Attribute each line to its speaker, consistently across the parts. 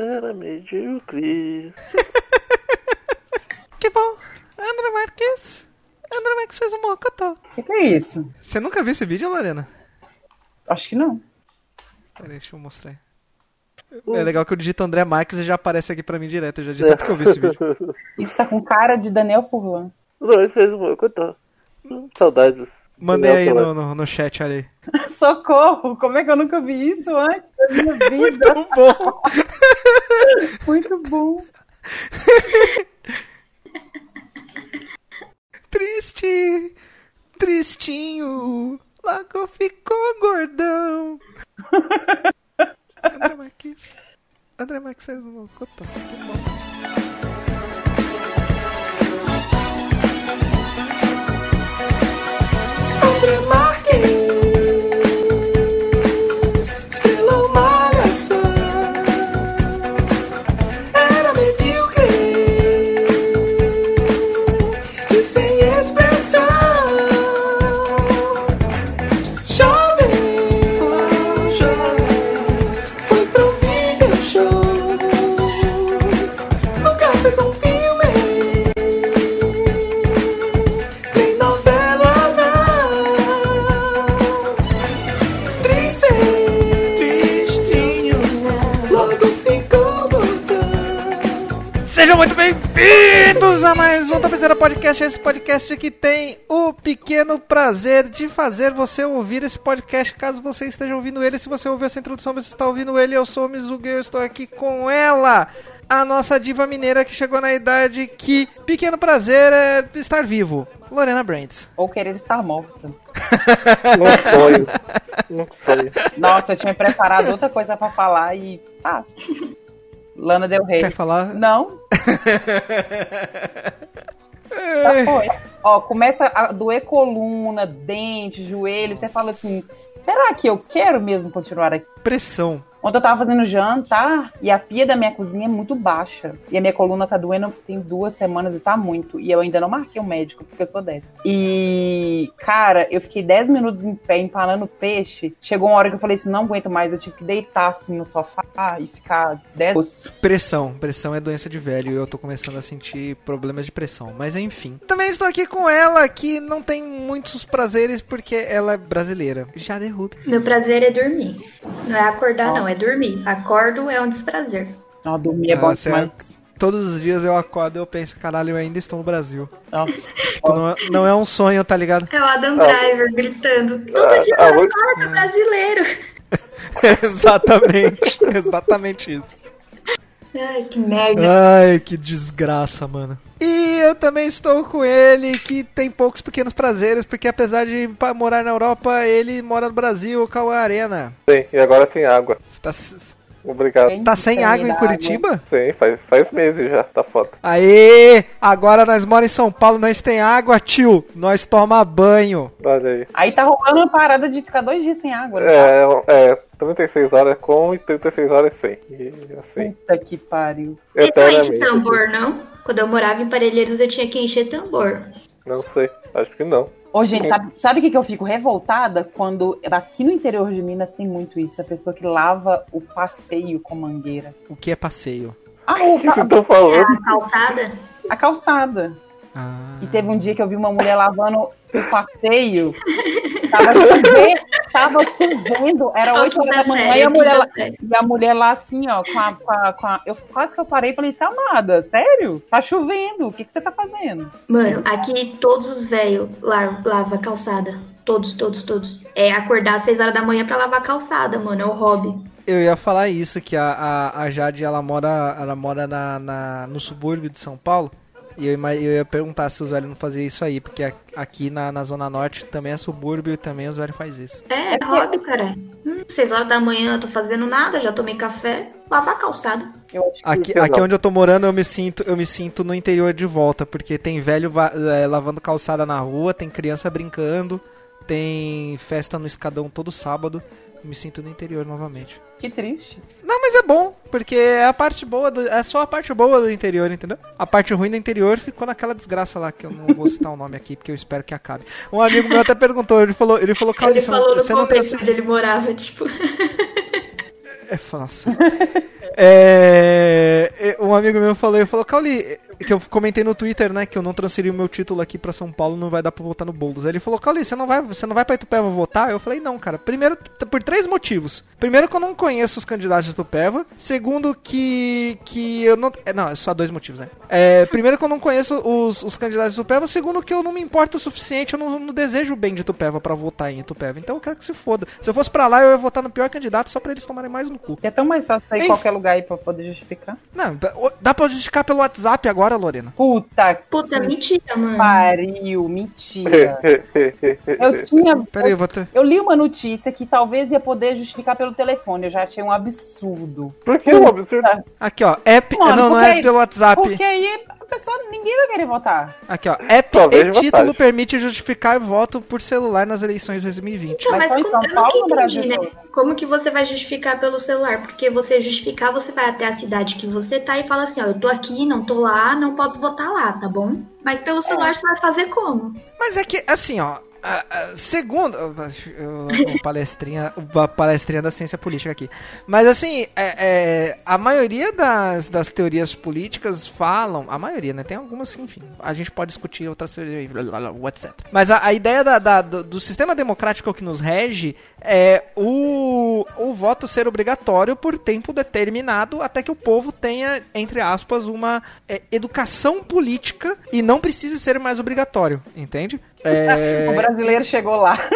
Speaker 1: era medíocre.
Speaker 2: Que bom. André Marques. André Marques fez um mocotó.
Speaker 3: O que, que é isso?
Speaker 2: Você nunca viu esse vídeo, Lorena?
Speaker 3: Acho que não.
Speaker 2: Peraí, deixa eu mostrar. É legal que eu digito André Marques e já aparece aqui pra mim direto. Eu já de tanto que eu vi esse vídeo.
Speaker 3: Isso tá com cara de Daniel Furlan.
Speaker 1: Não, ele fez um mocotó. Hum, Saudades.
Speaker 2: Mandei aí no, no, no chat, aí.
Speaker 3: Socorro! Como é que eu nunca vi isso antes da minha vida?
Speaker 2: Muito bom.
Speaker 3: Muito bom.
Speaker 2: Triste, tristinho, logo ficou gordão. André Marques. André Marques fez um mocotó. Que bom. Bem-vindos a mais um Tapezeira Podcast. Esse podcast que tem o pequeno prazer de fazer você ouvir esse podcast, caso você esteja ouvindo ele. Se você ouviu essa introdução, você está ouvindo ele. Eu sou o Mizuga e eu estou aqui com ela, a nossa diva mineira que chegou na idade que pequeno prazer é estar vivo. Lorena Brands.
Speaker 3: Ou querer estar morta.
Speaker 1: Sonho. Num sonho.
Speaker 3: Nossa, eu tinha preparado outra coisa pra falar e. Tá. Lana Del Rey.
Speaker 2: Quer falar?
Speaker 3: Não, foi. Ó, começa a doer coluna, dente, joelho. Você fala assim: será que eu quero mesmo continuar aqui?
Speaker 2: Pressão.
Speaker 3: Ontem eu tava fazendo jantar e a pia da minha cozinha é muito baixa. E a minha coluna tá doendo tem duas semanas e tá muito. E eu ainda não marquei um médico, porque eu sou dessa. E, cara, eu fiquei 10 minutos em pé empanando peixe. Chegou uma hora que eu falei assim: não aguento mais. Eu tive que deitar assim no sofá e ficar 10
Speaker 2: Pressão. Pressão é doença de velho e eu tô começando a sentir problemas de pressão. Mas enfim. Também estou aqui com ela, que não tem muitos prazeres porque ela é brasileira. Já derrube.
Speaker 4: Meu prazer é dormir. Não é acordar, não, é dormir. Acordo é um desprazer.
Speaker 3: Não, dormir é bom
Speaker 2: Nossa,
Speaker 3: demais.
Speaker 2: Todos os dias eu acordo e eu penso, caralho, eu ainda estou no Brasil.
Speaker 3: Nossa.
Speaker 2: Tipo, não, é- não é um sonho, tá ligado?
Speaker 4: É o Adam Driver gritando. Todo
Speaker 1: Ah,
Speaker 4: dia
Speaker 1: ah,
Speaker 4: eu acordo, brasileiro.
Speaker 2: exatamente. Exatamente isso.
Speaker 4: Ai, que merda.
Speaker 2: Ai, que desgraça, mano. E eu também estou com ele, que tem poucos pequenos prazeres, porque apesar de morar na Europa, ele mora no Brasil, Cauã Arena.
Speaker 1: Sim, e agora sem água.
Speaker 2: Você tá,
Speaker 1: Obrigado.
Speaker 2: Tá sem água em Curitiba?
Speaker 1: Sim, faz, faz meses já, tá foda.
Speaker 2: Aê! Agora nós moramos em São Paulo, nós tem água, tio. Nós toma banho.
Speaker 1: Olha aí.
Speaker 3: Aí tá rolando uma parada de ficar dois dias sem água, né?
Speaker 1: É, é 36 horas com e 36 horas sem. E assim,
Speaker 3: Puta que pariu.
Speaker 4: Você não enche tambor, não? Quando eu morava em Parelheiros, eu tinha que encher tambor.
Speaker 1: Não sei, acho que não.
Speaker 3: Ô, gente, sabe, sabe o que, que eu fico revoltada? Quando aqui no interior de Minas tem muito isso. A pessoa que lava o passeio com mangueira.
Speaker 2: O que é passeio?
Speaker 3: Ah,
Speaker 1: O
Speaker 3: o
Speaker 1: que
Speaker 3: pa-
Speaker 1: estão
Speaker 4: É
Speaker 1: falando?
Speaker 4: a calçada?
Speaker 3: a calçada.
Speaker 2: Ah,
Speaker 3: E teve um dia que eu vi uma mulher lavando o passeio. Tava chovendo, tava chovendo, era
Speaker 4: Qual
Speaker 3: 8
Speaker 4: quinta
Speaker 3: horas da manhã
Speaker 4: série?
Speaker 3: e a, mulher lá, e a mulher lá assim, ó, com a, com a- com a- Eu quase que eu parei e falei, "Isso, amada, sério? Tá chovendo, o que, que você tá fazendo?
Speaker 4: Mano, aqui todos os velhos la lavam a calçada. Todos, todos, todos. É acordar às 6 horas da manhã pra lavar calçada, mano. É o hobby.
Speaker 2: Eu ia falar isso, que a, a, a Jade, ela mora, ela mora na, na- no subúrbio de São Paulo. E eu, eu ia perguntar se os velhos não faziam isso aí, porque aqui na, na Zona Norte também é subúrbio e também os velhos fazem isso.
Speaker 4: É, é hobby, cara. Hum, 6 horas da manhã eu tô fazendo nada, já tomei café. Lavar a calçada.
Speaker 3: Eu
Speaker 2: Aqui,
Speaker 1: que
Speaker 2: aqui
Speaker 1: não.
Speaker 2: onde eu tô morando, eu me sinto, eu me sinto no interior de volta, porque tem velho eh, lavando calçada na rua, tem criança brincando, tem festa no escadão todo sábado. Me sinto no interior novamente.
Speaker 3: que triste.
Speaker 2: Não, mas é bom, porque é a parte boa, do- é só a parte boa do interior, entendeu? A parte ruim do interior ficou naquela desgraça lá, que eu não vou citar o nome aqui, porque eu espero que acabe. Um amigo meu até perguntou, ele falou, ele falou,
Speaker 4: Ele
Speaker 2: Claudio, você
Speaker 4: falou
Speaker 2: não,
Speaker 4: no
Speaker 2: você não
Speaker 4: começo onde ele morava, tipo.
Speaker 2: É fácil. é, é, um amigo meu falou, ele falou, Cauli, que eu comentei no Twitter, né, que eu não transferi o meu título aqui pra São Paulo, não vai dar pra votar no Boulos. Aí ele falou, Cauli, você não vai, você não vai pra Itupeva votar? Eu falei, não, cara. Primeiro, por três motivos. Primeiro que eu não conheço os candidatos de Itupeva. Segundo que que eu não, é, não, é só dois motivos, né? É, primeiro que eu não conheço os, os candidatos de Itupeva. Segundo que eu não me importo o suficiente, eu não, não desejo o bem de Itupeva pra votar em Itupeva. Então eu quero que se foda. Se eu fosse pra lá, eu ia votar no pior candidato só pra eles tomarem mais no cu.
Speaker 3: É tão mais fácil sair em qualquer lugar aí pra poder justificar.
Speaker 2: Não, dá- dá pra justificar pelo WhatsApp agora, Lorena.
Speaker 3: Puta que
Speaker 4: Puta, mentira, mano.
Speaker 3: pariu, mentira. Eu tinha.
Speaker 2: Pera aí,
Speaker 3: eu,
Speaker 2: vou ter...
Speaker 3: eu li uma notícia que talvez ia poder justificar pelo telefone. Eu já achei um absurdo.
Speaker 1: Por que é um absurdo?
Speaker 2: Aqui, ó. App.
Speaker 3: Mano,
Speaker 2: não, não é
Speaker 3: aí-
Speaker 2: pelo WhatsApp.
Speaker 3: Porque aí pessoa, ninguém vai querer votar.
Speaker 2: Aqui, ó. App
Speaker 1: Talvez
Speaker 2: e
Speaker 1: vantagem.
Speaker 2: título permite justificar voto por celular nas eleições de 2020.
Speaker 4: Então,
Speaker 3: Mas
Speaker 4: mas como,
Speaker 3: São
Speaker 4: eu
Speaker 3: Paulo
Speaker 4: nunca entendi, né? Como que você vai justificar pelo celular? Porque você justificar, você vai até a cidade que você tá e fala assim, ó, eu tô aqui, não tô lá, não posso votar lá, tá bom? Mas pelo celular você vai fazer como?
Speaker 2: Mas é que, assim, ó. A- a- segundo. O, o palestrinha, palestrinha da ciência política aqui. Mas assim, é, é, a maioria das, das teorias políticas falam. A maioria, né? Tem algumas, enfim. A gente pode discutir outras teorias, etc. Mas a, a ideia da- da- do, do sistema democrático que nos rege é o, o voto ser obrigatório por tempo determinado até que o povo tenha, entre aspas, uma é, educação política e não precise ser mais obrigatório, entende? É,
Speaker 3: O brasileiro chegou lá.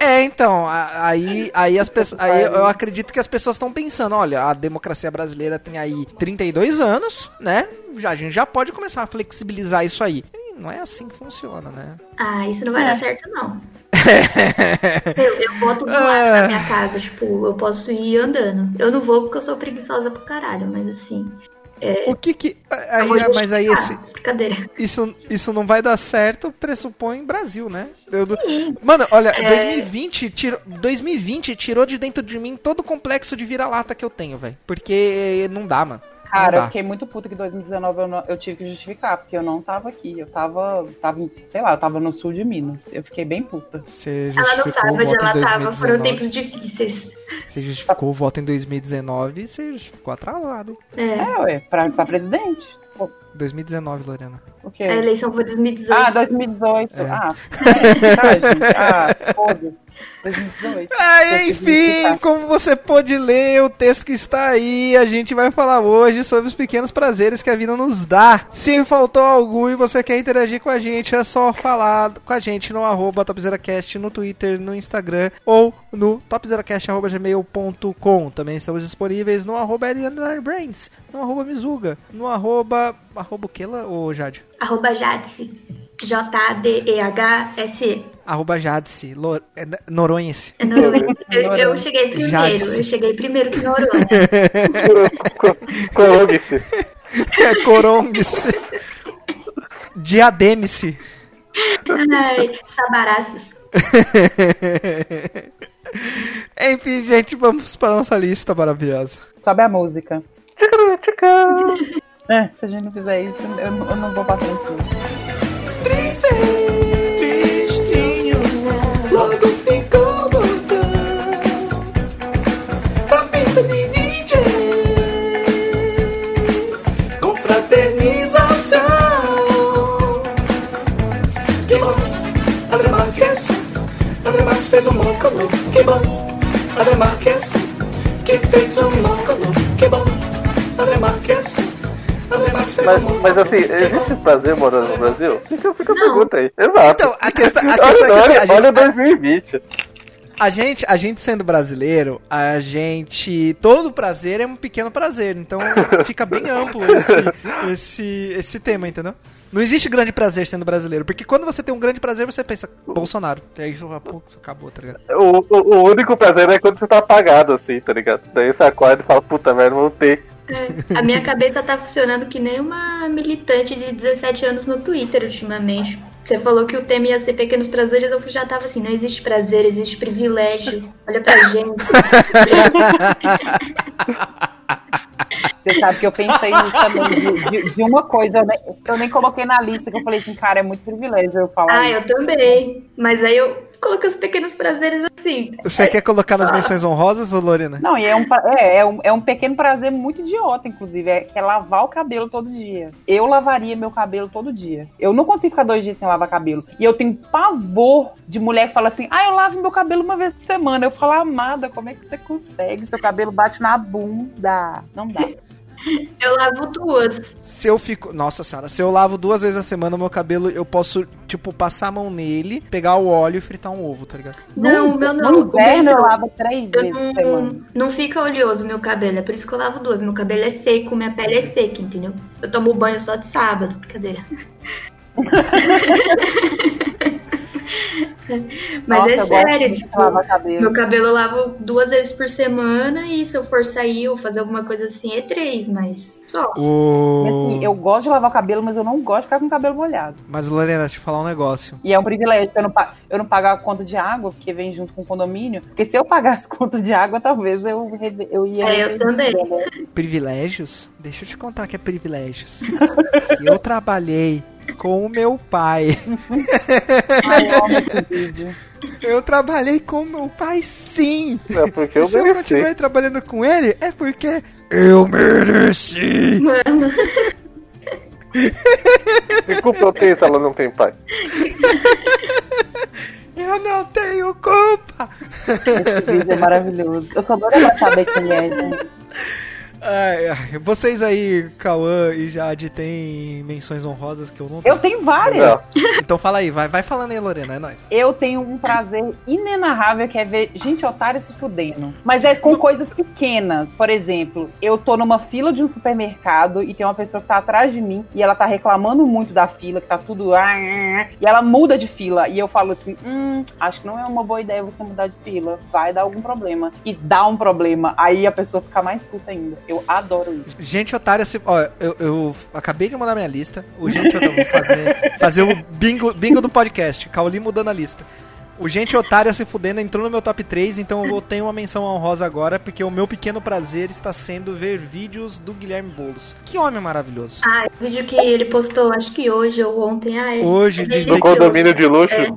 Speaker 2: é, então, aí, aí, as pessoas, aí eu acredito que as pessoas estão pensando, olha, a democracia brasileira tem aí 32 anos, né? Já, a gente já pode começar a flexibilizar isso aí. Não é assim que funciona, né?
Speaker 4: Ah, isso não vai
Speaker 3: É.
Speaker 4: dar certo, não. eu, eu boto do lado da minha casa, tipo, eu posso ir andando. Eu não vou porque eu sou preguiçosa pro caralho, mas assim.
Speaker 2: O que que. Aí,
Speaker 4: vou
Speaker 2: mas aí esse, isso, isso não vai dar certo, pressupõe Brasil, né? Eu- mano, olha,
Speaker 4: É.
Speaker 2: 2020, tirou, 2020 tirou de dentro de mim todo o complexo de vira-lata que eu tenho, velho. Porque não dá, mano.
Speaker 3: Cara, eu
Speaker 2: dá.
Speaker 3: fiquei muito puta que em 2019 eu, não- eu tive que justificar, porque eu não tava aqui. Eu tava, tava, em- sei lá, eu tava no sul de Minas. Eu fiquei bem puta.
Speaker 2: Você
Speaker 4: Ela não sabe onde ela tava, foram
Speaker 2: 2019.
Speaker 4: tempos difíceis.
Speaker 2: Você justificou o voto em 2019 e você justificou atrasado.
Speaker 4: É.
Speaker 3: É, ué, pra, pra presidente. Pô,
Speaker 2: 2019, Lorena.
Speaker 3: o quê?
Speaker 4: A eleição foi 2018.
Speaker 3: Ah, 2018.
Speaker 2: É.
Speaker 3: Ah, tá, gente. Ah, foda-se. 2018.
Speaker 2: Ah, enfim, como você pôde ler o texto que está aí, a gente vai falar hoje sobre os pequenos prazeres que a vida nos dá. Se faltou algum e você quer interagir com a gente, é só falar com a gente no arroba topzeracast, no Twitter, no Instagram ou no topzeracast.gmail.com. Também estamos disponíveis no arroba Brains, no arroba Mizuga, no arroba... arroba o que ô Jade?
Speaker 4: Arroba Jadse. J-A-D-E-H-S-E.
Speaker 2: Arroba Jadse, Lor... é, Noronhense.
Speaker 4: É Noronha. Eu, eu cheguei primeiro.
Speaker 2: Jadse.
Speaker 4: Eu cheguei primeiro que Noronha.
Speaker 1: Coloque-se.
Speaker 2: É Corongues. Diademe-se.
Speaker 4: Ai, Sabaraças.
Speaker 2: Enfim, gente, vamos para a nossa lista maravilhosa.
Speaker 3: Sobe a música. É, se a gente não fizer isso, eu, não- eu não vou passar em tudo.
Speaker 5: Tristinho, logo ficou botão. Faz pinta de DJ. Confraternização. Que bom, André Marques. André Marques fez um móculo. Que bom, André Marques. Que fez um móculo. Que bom, André Marques.
Speaker 1: Mas, mas assim, existe prazer morando no Brasil? Fica, fica a pergunta aí. Exato.
Speaker 2: Então, a questão, a
Speaker 1: olha,
Speaker 2: questão é que assim,
Speaker 1: olha,
Speaker 2: a,
Speaker 1: olha
Speaker 2: gente,
Speaker 1: 2020.
Speaker 2: a, gente, a gente sendo brasileiro, a gente. Todo prazer é um pequeno prazer. Então fica bem amplo esse, esse, esse tema, entendeu? Não existe grande prazer sendo brasileiro. Porque quando você tem um grande prazer, você pensa, Bolsonaro. E aí pô, acabou, tá ligado?
Speaker 1: O, o, o único prazer é quando você tá apagado, assim, tá ligado? Daí você acorda e fala, puta merda, voltei.
Speaker 4: É, a minha cabeça tá funcionando que nem uma militante de 17 anos no Twitter ultimamente. Você falou que o tema ia ser pequenos prazeres, eu já tava assim, não existe prazer, existe privilégio. Olha pra gente.
Speaker 3: Você sabe que eu pensei nisso também, de, de- de uma coisa, né? eu nem coloquei na lista, que eu falei assim, cara, é muito privilégio eu falar
Speaker 4: Ah,
Speaker 3: isso.
Speaker 4: eu também. Mas aí eu coloquei os pequenos prazeres assim.
Speaker 2: Você quer colocar nas menções honrosas, ô Lorena?
Speaker 3: Não, e é um, é, é, um, é um pequeno prazer muito idiota, inclusive, é, que é lavar o cabelo todo dia. Eu lavaria meu cabelo todo dia. Eu não consigo ficar dois dias sem lavar cabelo. E eu tenho pavor de mulher que fala assim, ah, eu lavo meu cabelo uma vez por semana. Eu falo, amada, como é que você consegue? Seu cabelo bate na bunda. Não dá.
Speaker 4: Eu lavo duas.
Speaker 2: Se eu fico. Nossa senhora, se eu lavo duas vezes a semana o meu cabelo, eu posso, tipo, passar a mão nele, pegar o óleo e fritar um ovo, tá ligado?
Speaker 4: Não, o meu não.
Speaker 3: No
Speaker 4: O
Speaker 3: inverno eu
Speaker 4: não.
Speaker 3: lavo três
Speaker 4: Eu
Speaker 3: vezes semana.
Speaker 4: não, não fica oleoso meu cabelo, é por isso que eu lavo duas. Meu cabelo é seco, minha pele é seca, entendeu? Eu tomo banho só de sábado, brincadeira. Mas
Speaker 3: Nossa,
Speaker 4: é
Speaker 3: eu gosto
Speaker 4: sério, tipo,
Speaker 3: cabelo.
Speaker 4: meu cabelo eu lavo duas vezes por semana e se eu for sair ou fazer alguma coisa assim é três, mas só.
Speaker 2: O...
Speaker 3: assim, eu gosto de lavar o cabelo, mas eu não gosto de ficar com o cabelo molhado.
Speaker 2: Mas, Lorena, deixa eu falar um negócio.
Speaker 3: E é um privilégio eu não, eu não pagar a conta de água, porque vem junto com o condomínio. Porque se eu pagasse conta de água, talvez eu, eu ia.
Speaker 4: É, eu também.
Speaker 2: Privilégios? Deixa eu te contar que é privilégios. Se eu trabalhei com o meu pai.
Speaker 3: Ai, eu.
Speaker 2: Eu trabalhei com o meu pai, sim.
Speaker 1: É porque eu
Speaker 2: Se eu
Speaker 1: mereci.
Speaker 2: continuei trabalhando com ele, é porque eu mereci.
Speaker 4: Mano,
Speaker 1: Que culpa eu tenho se ela não tem pai?
Speaker 2: Eu não tenho culpa.
Speaker 3: Esse vídeo é maravilhoso. Eu só pra saber quem é, gente.
Speaker 2: Ai, vocês aí, Cauã e Jade, tem menções honrosas que eu não tenho.
Speaker 3: Eu tenho várias.
Speaker 2: Então fala aí, vai, vai falando aí, Lorena, é nóis.
Speaker 3: Eu tenho um prazer inenarrável que é ver gente otária se fudendo. Mas é com coisas pequenas. Por exemplo, eu tô numa fila de um supermercado e tem uma pessoa que tá atrás de mim e ela tá reclamando muito da fila, que tá tudo. ah, ah, ah, E ela muda de fila. E eu falo assim: hum, acho que não é uma boa ideia você mudar de fila. Vai dar algum problema. E dá um problema. Aí a pessoa fica mais puta ainda. Eu adoro isso.
Speaker 2: Gente otária, se, ó, eu, eu acabei de mandar minha lista. O gente otária, vou fazer, fazer o bingo, bingo do podcast. Cauli mudando a lista. O Gente Otária se fudendo entrou no meu top 3, então eu vou ter uma menção honrosa agora, porque o meu pequeno prazer está sendo ver vídeos do Guilherme Boulos. Que homem maravilhoso.
Speaker 4: ah, o vídeo que ele postou, acho que hoje ou ontem. Ah, é,
Speaker 2: Hoje,
Speaker 4: é
Speaker 2: de-
Speaker 1: No condomínio de luxo?
Speaker 4: É,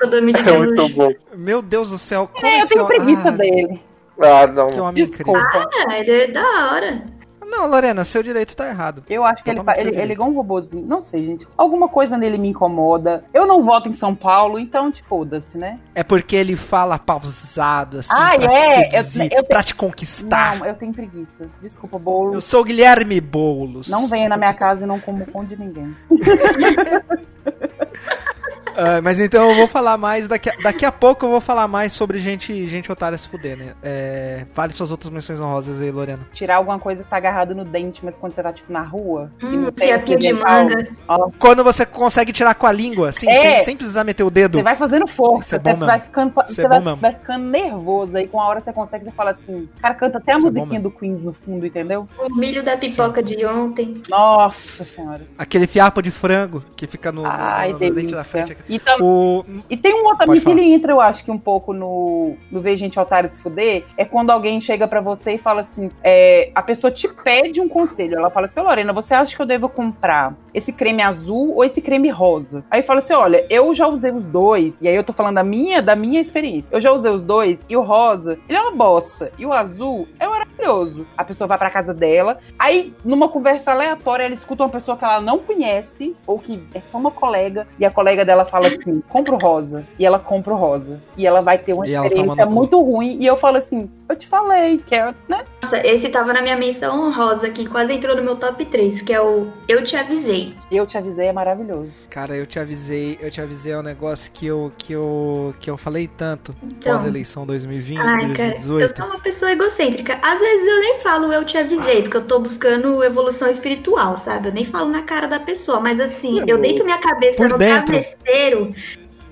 Speaker 4: condomínio
Speaker 1: Isso é
Speaker 4: de
Speaker 1: muito
Speaker 4: luxo.
Speaker 1: bom.
Speaker 2: Meu Deus do céu, como
Speaker 3: É, eu
Speaker 2: esse
Speaker 3: tenho
Speaker 2: homem-
Speaker 3: preguiça
Speaker 2: ah,
Speaker 3: dele.
Speaker 1: Ah, não.
Speaker 2: Que homem incrível.
Speaker 4: Ah, ele é da hora.
Speaker 2: Não, Lorena, seu direito tá errado.
Speaker 3: Eu acho que ele, ele, ele é um robozinho. Não sei, gente. Alguma coisa nele me incomoda. Eu não voto em São Paulo, então te foda-se, né?
Speaker 2: É porque ele fala pausado, assim,
Speaker 3: Ah,
Speaker 2: pra
Speaker 3: é?
Speaker 2: te seduzir,
Speaker 3: Eu- eu-
Speaker 2: pra te conquistar.
Speaker 3: Não, eu tenho preguiça. Desculpa, bolo.
Speaker 2: Eu sou o Guilherme Boulos.
Speaker 3: Não venha na minha casa e não como pão de ninguém.
Speaker 2: Ah, mas então eu vou falar mais, daqui a, daqui a pouco eu vou falar mais sobre gente, gente otária se fuder, né? É, fale suas outras menções honrosas aí, Lorena.
Speaker 3: Tirar alguma coisa que tá agarrada no dente, mas quando você tá, tipo, na rua...
Speaker 4: Hum, fiapinho de manga.
Speaker 3: ó,
Speaker 2: Quando você consegue tirar com a língua, assim,
Speaker 3: É.
Speaker 2: sem, sem precisar meter o dedo.
Speaker 3: Você vai fazendo força,
Speaker 2: é bom
Speaker 3: você
Speaker 2: mesmo.
Speaker 3: vai ficando, você
Speaker 2: é
Speaker 3: vai, vai ficando nervoso. Aí com a hora você consegue, você fala assim... Cara, canta até a
Speaker 2: Isso é
Speaker 3: musiquinha do Queens no fundo, entendeu?
Speaker 4: O milho da pipoca de ontem.
Speaker 3: Nossa senhora.
Speaker 2: Aquele fiapo de frango que fica no, no,
Speaker 3: Ai,
Speaker 2: no, nos dentes da frente.
Speaker 3: E, tam-
Speaker 2: O,
Speaker 3: e tem um outro também que ele entra, eu acho que um pouco no, no Ver Gente Otário se Fuder, é quando alguém chega pra você e fala assim, é, a pessoa te pede um conselho, ela fala assim, "Ô, Lorena, você acha que eu devo comprar esse creme azul ou esse creme rosa? Aí fala assim, olha, eu já usei os dois, e aí eu tô falando da minha, da minha experiência, eu já usei os dois, e o rosa, ele é uma bosta, e o azul é maravilhoso. A pessoa vai pra casa dela, aí numa conversa aleatória, ela escuta uma pessoa que ela não conhece, ou que é só uma colega, e a colega dela fala assim, compra o rosa, e ela compra o rosa, e ela vai ter uma
Speaker 2: E ela toma
Speaker 3: experiência
Speaker 2: cu.
Speaker 3: muito ruim, e eu falo assim, eu te falei, que é, né?
Speaker 4: Nossa, esse tava na minha menção honrosa que quase entrou no meu top 3, que é o Eu Te Avisei.
Speaker 3: Eu te avisei, é maravilhoso.
Speaker 2: cara, eu te avisei, eu te avisei é um negócio que eu, que eu, que eu falei tanto
Speaker 4: Então.
Speaker 2: pós-eleição 2020,
Speaker 4: Ai, cara, eu
Speaker 2: 2018.
Speaker 4: sou uma pessoa egocêntrica. Às vezes eu nem falo eu te avisei, porque eu tô buscando evolução espiritual, sabe? Eu nem falo na cara da pessoa, mas assim,
Speaker 3: Meu
Speaker 4: eu deito minha cabeça
Speaker 2: Por
Speaker 4: no
Speaker 2: dentro.
Speaker 4: travesseiro,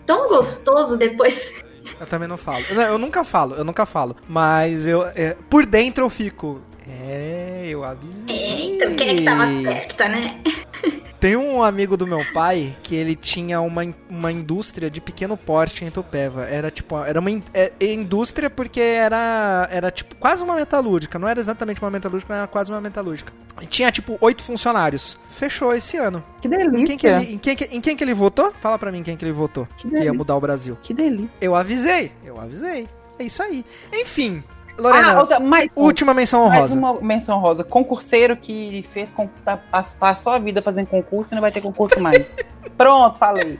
Speaker 4: tão gostoso depois.
Speaker 2: Eu também não falo. Não, eu nunca falo, eu nunca falo. Mas eu. é, por dentro eu fico. É, eu avisei.
Speaker 4: É, então quem é que tava certa, né?
Speaker 2: Tem um amigo do meu pai que ele tinha uma, uma indústria de pequeno porte em Tupéva. Era tipo, era uma in- é- é indústria porque era, era tipo quase uma metalúrgica. Não era exatamente uma metalúrgica, mas era quase uma metalúrgica. E tinha tipo oito funcionários. Fechou esse ano.
Speaker 3: Que
Speaker 2: Em
Speaker 3: delícia.
Speaker 2: quem, que ele, em, quem que, em quem que ele votou? Fala pra mim quem que ele votou.
Speaker 3: Que
Speaker 2: Que ia mudar o Brasil.
Speaker 3: Que delícia.
Speaker 2: Eu avisei, eu avisei. É isso aí. Enfim, Lorena,
Speaker 3: ah, outra, mais,
Speaker 2: última menção
Speaker 3: mais
Speaker 2: honrosa.
Speaker 3: uma menção rosa. Concurseiro que fez tá- pas- passou a vida fazendo concurso e não vai ter concurso mais. Pronto, falei.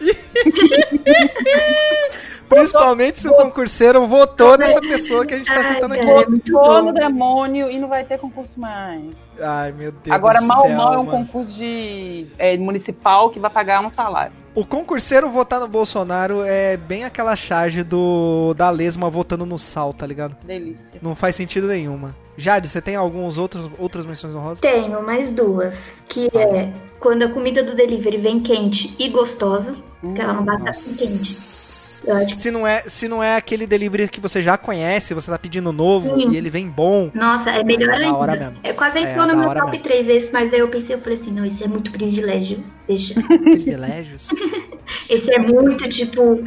Speaker 2: Principalmente se o concurseiro votou nessa pessoa que a gente tá citando aqui.
Speaker 3: Votou no demônio e não vai ter concurso mais.
Speaker 2: Ai, meu Deus
Speaker 3: Agora,
Speaker 2: do
Speaker 3: mal
Speaker 2: céu,
Speaker 3: mal é um
Speaker 2: mano.
Speaker 3: concurso de é, municipal que vai pagar um salário.
Speaker 2: O concurseiro votar no Bolsonaro é bem aquela charge do da lesma votando no sal, tá ligado?
Speaker 3: Delícia.
Speaker 2: Não faz sentido nenhuma. Jade, você tem alguns outros outras menções honrosas?
Speaker 4: Tenho mais duas. Que é quando a comida do delivery vem quente e gostosa. Que ela não bata
Speaker 2: Nossa.
Speaker 4: quente. Que
Speaker 2: Se não é, se não é aquele delivery que você já conhece, você tá pedindo novo
Speaker 4: Sim.
Speaker 2: e ele vem bom.
Speaker 4: Nossa, é melhor
Speaker 2: É da hora
Speaker 4: ainda.
Speaker 2: mesmo.
Speaker 4: É quase
Speaker 2: É
Speaker 4: entrou
Speaker 2: da
Speaker 4: no meu top
Speaker 2: mesmo.
Speaker 4: 3 esse, mas daí eu pensei, eu falei assim, não, esse é muito privilégio. Deixa.
Speaker 2: Privilégios.
Speaker 4: Esse é muito tipo,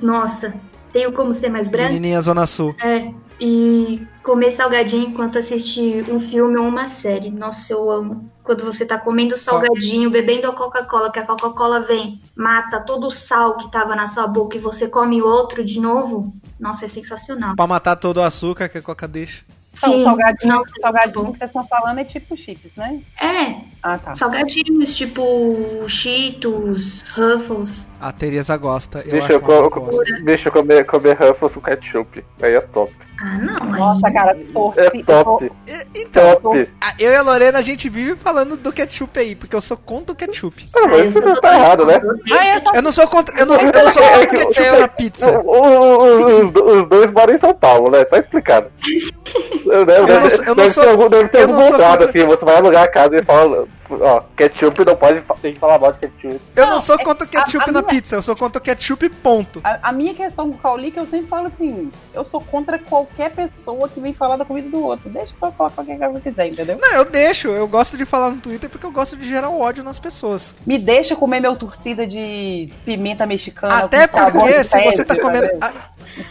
Speaker 4: nossa, tenho como ser mais branco?
Speaker 2: Menininha Zona Sul.
Speaker 4: É. E comer salgadinho enquanto assiste um filme ou uma série. Nossa, eu amo. Quando você tá comendo salgadinho, bebendo a Coca-Cola, que a Coca-Cola vem, mata todo o sal que tava na sua boca e você come outro de novo. Nossa, é sensacional.
Speaker 2: Pra matar todo o açúcar que a Coca deixa.
Speaker 3: Salgadinho,
Speaker 4: nossa,
Speaker 3: salgadinho que vocês estão falando é tipo chips, né?
Speaker 4: É,
Speaker 3: Ah, tá.
Speaker 4: salgadinhos, tipo Cheetos, Ruffles.
Speaker 2: A Teresa gosta. Eu
Speaker 1: Deixa
Speaker 2: acho
Speaker 1: eu, co-
Speaker 2: gosta.
Speaker 1: deixa eu comer, comer Ruffles com ketchup. Aí é top.
Speaker 4: Ah, não.
Speaker 3: Nossa, cara, torci.
Speaker 1: É top.
Speaker 2: Então,
Speaker 1: Top.
Speaker 2: eu e a Lorena, a gente vive falando do ketchup aí, porque eu sou contra o ketchup.
Speaker 1: Ah, mas isso não tá errado, né?
Speaker 3: Ah, é,
Speaker 2: Eu não sou contra, eu não, eu não sou contra o ketchup na pizza.
Speaker 1: Os, os dois moram em São Paulo, né? Tá explicado. Deve,
Speaker 2: não sou- eu não
Speaker 1: deve
Speaker 2: sou-
Speaker 1: ter algum, deve ter
Speaker 2: eu
Speaker 1: algum contrato,
Speaker 2: contra-
Speaker 1: assim, você vai alugar a casa e fala, ó, ketchup não pode, tem que falar mal de ketchup.
Speaker 2: Eu não
Speaker 3: Não,
Speaker 2: sou
Speaker 3: é-
Speaker 2: contra o ketchup
Speaker 3: a- a
Speaker 2: na
Speaker 3: minha-
Speaker 2: pizza, eu sou contra o ketchup ponto.
Speaker 3: A, a minha questão com o Cauli é que eu sempre falo assim, eu sou contra qualquer pessoa que vem falar da comida do outro. Deixa eu falar qualquer coisa que quiser, entendeu?
Speaker 2: Não, eu deixo, eu gosto de falar no Twitter porque eu gosto de gerar ódio nas pessoas.
Speaker 3: Me deixa comer meu torcida de pimenta mexicana.
Speaker 2: Até porque se você tá comendo.
Speaker 3: né?
Speaker 2: a-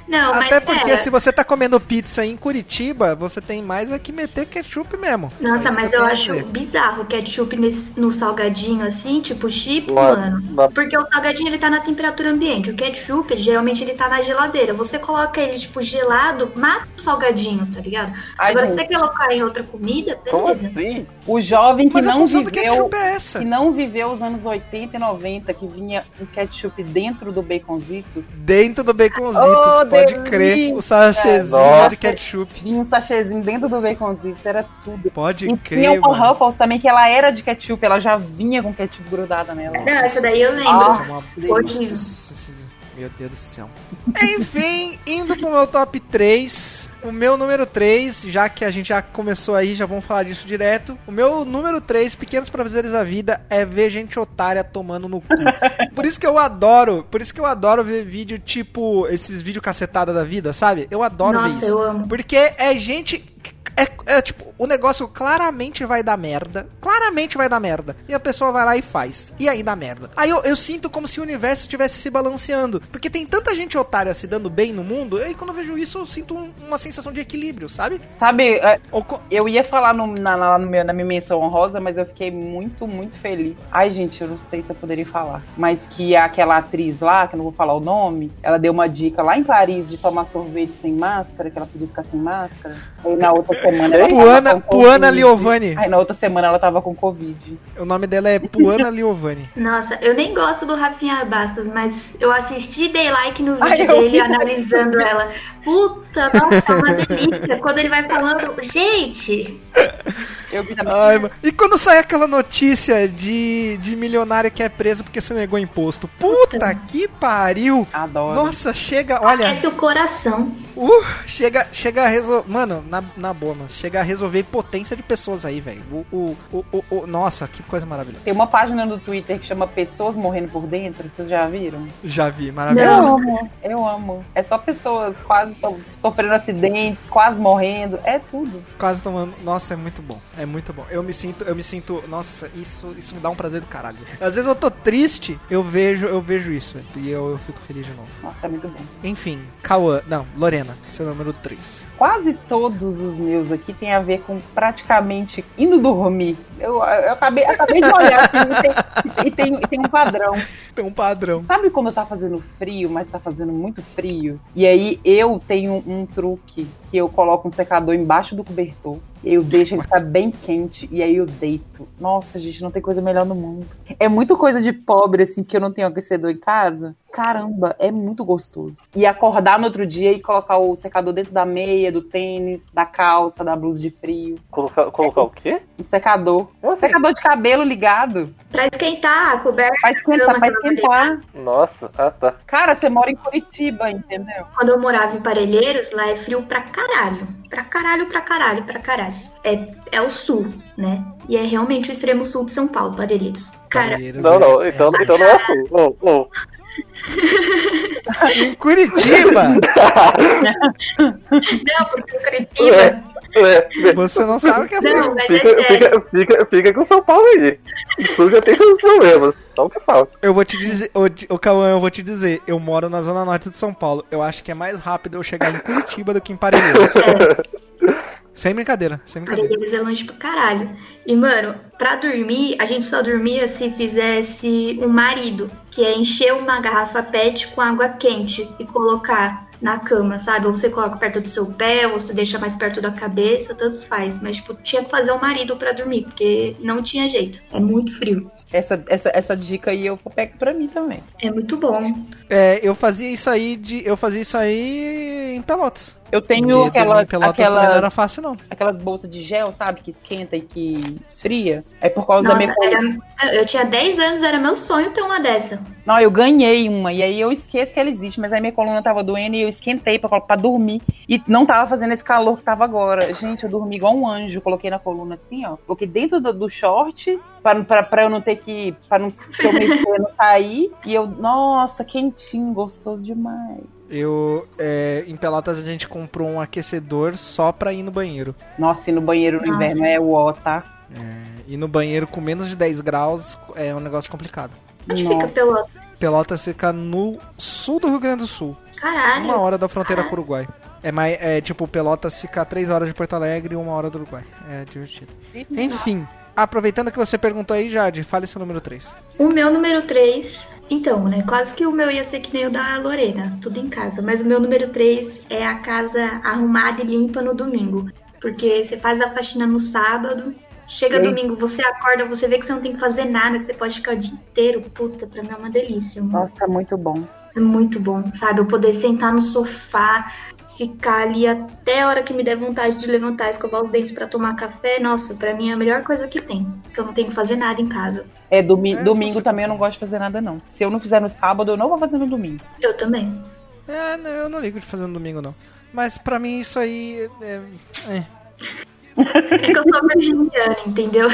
Speaker 4: Não, mas
Speaker 2: Até porque
Speaker 4: é.
Speaker 2: se você tá comendo pizza em Curitiba, você tem mais é que meter ketchup mesmo.
Speaker 4: Nossa, mas eu acho
Speaker 2: dizer.
Speaker 4: bizarro o ketchup nesse- no salgadinho, assim, tipo chips,
Speaker 1: Lá-
Speaker 4: mano.
Speaker 1: lá-
Speaker 4: Porque o salgadinho, ele tá na temperatura ambiente. O ketchup, ele, geralmente, ele tá na geladeira. Você coloca ele, tipo, gelado, mata o salgadinho, tá ligado?
Speaker 3: Ai,
Speaker 4: Agora, se
Speaker 3: gente.
Speaker 4: você quer colocar em outra comida, beleza.
Speaker 1: assim?
Speaker 3: O jovem que
Speaker 2: Mas
Speaker 3: não viveu.
Speaker 2: é.
Speaker 3: Que não viveu os anos 80 e 90, que vinha um ketchup dentro do baconzito,
Speaker 2: Dentro do baconzitos,
Speaker 3: Oh,
Speaker 2: pode
Speaker 3: delícia!
Speaker 2: crer. O sachêzinho
Speaker 1: Nossa.
Speaker 2: de ketchup.
Speaker 3: vinha um sachêzinho dentro do baconzito, era tudo.
Speaker 2: Pode
Speaker 3: E tinha
Speaker 2: crer,
Speaker 3: uma
Speaker 2: mano.
Speaker 3: Ruffles também, que ela era de ketchup, ela já vinha com ketchup grudada nela.
Speaker 4: Não, essa daí eu lembro.
Speaker 3: Ah,
Speaker 2: é Meu Deus do céu. Enfim, indo pro meu top 3. O meu número 3, já que a gente já começou aí, já vamos falar disso direto. O meu número 3, Pequenos Prazeres da Vida, é ver gente otária tomando no cu. Por isso que eu adoro, por isso que eu adoro ver vídeo tipo, esses vídeo cacetada da vida, sabe? Eu adoro
Speaker 4: Nossa,
Speaker 2: ver isso.
Speaker 4: eu amo.
Speaker 2: Porque é gente. É, é, tipo, o negócio claramente vai dar merda. Claramente vai dar merda. E a pessoa vai lá e faz. E aí dá merda. Aí eu, eu sinto como se o universo estivesse se balanceando. Porque tem tanta gente otária se dando bem no mundo. E aí quando eu vejo isso, eu sinto um- uma sensação de equilíbrio, sabe?
Speaker 3: Sabe, é, eu ia falar no- na, na- meu- na minha menção honrosa, mas eu fiquei muito, muito feliz. Ai, gente, eu não sei se eu poderia falar. Mas que aquela atriz lá, que eu não vou falar o nome, ela deu uma dica lá em Paris de tomar sorvete sem máscara, que ela podia ficar sem máscara. Aí na outra semana ela
Speaker 2: Puana, Puana. Liovani.
Speaker 3: Aí na outra semana ela tava com Covid.
Speaker 2: O nome dela é Puana Liovani.
Speaker 4: Nossa, eu nem gosto do Rafinha Bastos, mas eu assisti dei like no
Speaker 3: Ai,
Speaker 4: vídeo
Speaker 3: eu
Speaker 4: dele analisando ela. Puta, nossa, é uma delícia. Quando ele vai falando, gente,
Speaker 3: Eu.
Speaker 2: Ai, mano. E quando sai aquela notícia de, de milionário que é preso porque se negou imposto? Puta que pariu!
Speaker 3: Adoro.
Speaker 2: Nossa, chega, olha.
Speaker 4: aquece o coração.
Speaker 2: Uh, chega, chega a resolver. Mano, na, na boa, mano. Chega a resolver potência de pessoas aí, velho. O, o, o, o, o- Nossa, que coisa maravilhosa.
Speaker 3: Tem uma página no Twitter que chama Pessoas Morrendo por Dentro, vocês já viram?
Speaker 2: Já vi,
Speaker 3: Eu
Speaker 2: maravilhoso.
Speaker 3: amo, eu amo. É só pessoas quase sofrendo acidentes, quase morrendo. É tudo.
Speaker 2: Quase tomando. Nossa, é muito bom. É muito bom. Eu me sinto, eu me sinto. Nossa, isso, isso me dá um prazer do caralho. Às vezes eu tô triste, eu vejo, eu vejo isso. velho, E eu, eu fico feliz de novo.
Speaker 3: Nossa, é muito bom.
Speaker 2: Enfim, Cauã. Não, Lorena, seu número 3.
Speaker 3: Quase todos os meus aqui tem a ver com praticamente indo dormir. Eu, eu acabei, acabei de olhar assim, e, tem, e, tem, e tem um padrão.
Speaker 2: Tem um padrão.
Speaker 3: Sabe quando tá fazendo frio, mas tá fazendo muito frio? E aí eu tenho um truque que eu coloco um secador embaixo do cobertor. Eu deixo ele ficar bem quente e aí eu deito. Nossa, gente, não tem coisa melhor no mundo. É muito coisa de pobre, assim, que eu não tenho aquecedor em casa. Caramba, é muito gostoso. E acordar no outro dia e colocar o secador dentro da meia, do tênis, da calça, da blusa de frio.
Speaker 1: Colocar, colocar o quê?
Speaker 3: Um secador.
Speaker 1: Sei.
Speaker 3: Secador de cabelo ligado.
Speaker 4: Pra esquentar a coberta.
Speaker 3: Pra esquentar, pra esquentar.
Speaker 1: Nossa, ah tá.
Speaker 3: Cara, você mora em Curitiba, entendeu?
Speaker 4: Quando eu morava em Parelheiros, lá é frio pra caralho. Pra caralho, pra caralho, pra caralho. É, é o sul, né? E é realmente o extremo sul de São Paulo, Parelheiros. Cara,
Speaker 1: Não,
Speaker 2: é-
Speaker 1: não, então, então não é assim. Ô, ô.
Speaker 2: Em Curitiba,
Speaker 4: não, porque o Curitiba.
Speaker 1: É, é,
Speaker 2: você não sabe o que é.
Speaker 4: Não, mas é
Speaker 1: fica, fica, fica, fica com São Paulo aí. O Sul já tem seus problemas. Só o que falta.
Speaker 2: Eu vou te dizer, ô, Di- ô Cauã, eu vou te dizer, eu moro na zona norte de São Paulo. Eu acho que é mais rápido eu chegar em Curitiba do que em Parelheiros. Sem brincadeira, sem brincadeira.
Speaker 4: Parelheiros é longe pra caralho. E, mano, pra dormir, a gente só dormia se fizesse um marido, que é encher uma garrafa PET com água quente e colocar na cama, sabe? Ou você coloca perto do seu pé, ou você deixa mais perto da cabeça, tanto faz. Mas, tipo, tinha que fazer um marido pra dormir, porque não tinha jeito. É muito frio.
Speaker 3: Essa, essa, essa dica aí eu pego pra mim também.
Speaker 4: É muito bom.
Speaker 2: É, eu fazia isso aí de. Eu fazia isso aí em Pelotas.
Speaker 3: Eu tenho aquela,
Speaker 2: também não
Speaker 3: aquela,
Speaker 2: era fácil, não.
Speaker 3: aquelas bolsas de gel, sabe? Que esquenta e que esfria. É por causa da
Speaker 4: Nossa,
Speaker 3: minha coluna.
Speaker 4: era, eu tinha 10 anos, era meu sonho ter uma dessa.
Speaker 3: Não, eu ganhei uma. E aí eu esqueço que ela existe. Mas aí minha coluna tava doendo e eu esquentei pra, pra dormir. E não tava fazendo esse calor que tava agora. Gente, eu dormi igual um anjo. Coloquei na coluna assim, ó. Coloquei dentro do, do short pra, pra, pra eu não ter que. Pra não se eu mexer, não sair. E eu, nossa, quentinho, gostoso demais.
Speaker 2: Eu. é, em Pelotas a gente comprou um aquecedor só pra ir no banheiro.
Speaker 3: Nossa, e no banheiro no inverno é o ó, tá?
Speaker 2: É, ir no banheiro com menos de 10 graus é um negócio complicado.
Speaker 4: Onde
Speaker 3: Nossa.
Speaker 4: fica Pelotas?
Speaker 2: Pelotas fica no sul do Rio Grande do Sul.
Speaker 4: Caralho.
Speaker 2: Uma hora da fronteira com o Uruguai. É, mais, é tipo, Pelotas fica 3 horas de Porto Alegre e uma hora do Uruguai. É divertido. Enfim, aproveitando que você perguntou aí, Jade, fale seu número 3.
Speaker 4: O meu número 3, então, né? Quase que o meu ia ser que nem o da Lorena, tudo em casa. Mas o meu número 3 é a casa arrumada e limpa no domingo. Porque você faz a faxina no sábado, chega
Speaker 3: aí?
Speaker 4: domingo, você acorda, você vê que você não tem que fazer nada, que você pode ficar o dia inteiro. Puta, pra mim é uma delícia. mano.
Speaker 3: Nossa, é muito bom.
Speaker 4: É muito bom, sabe? Eu poder sentar no sofá, ficar ali até a hora que me der vontade de levantar, escovar os dentes pra tomar café. Nossa, pra mim é a melhor coisa que tem. Que eu não tenho que fazer nada em casa.
Speaker 3: É, domi
Speaker 2: É,
Speaker 3: domingo
Speaker 2: você-
Speaker 3: também eu não gosto de fazer nada, não. Se eu não fizer no sábado, eu não vou fazer no domingo.
Speaker 4: Eu também.
Speaker 2: É, não, eu não ligo de fazer no domingo, não. Mas pra mim isso aí. É, é,
Speaker 4: É que eu sou virginiana, entendeu?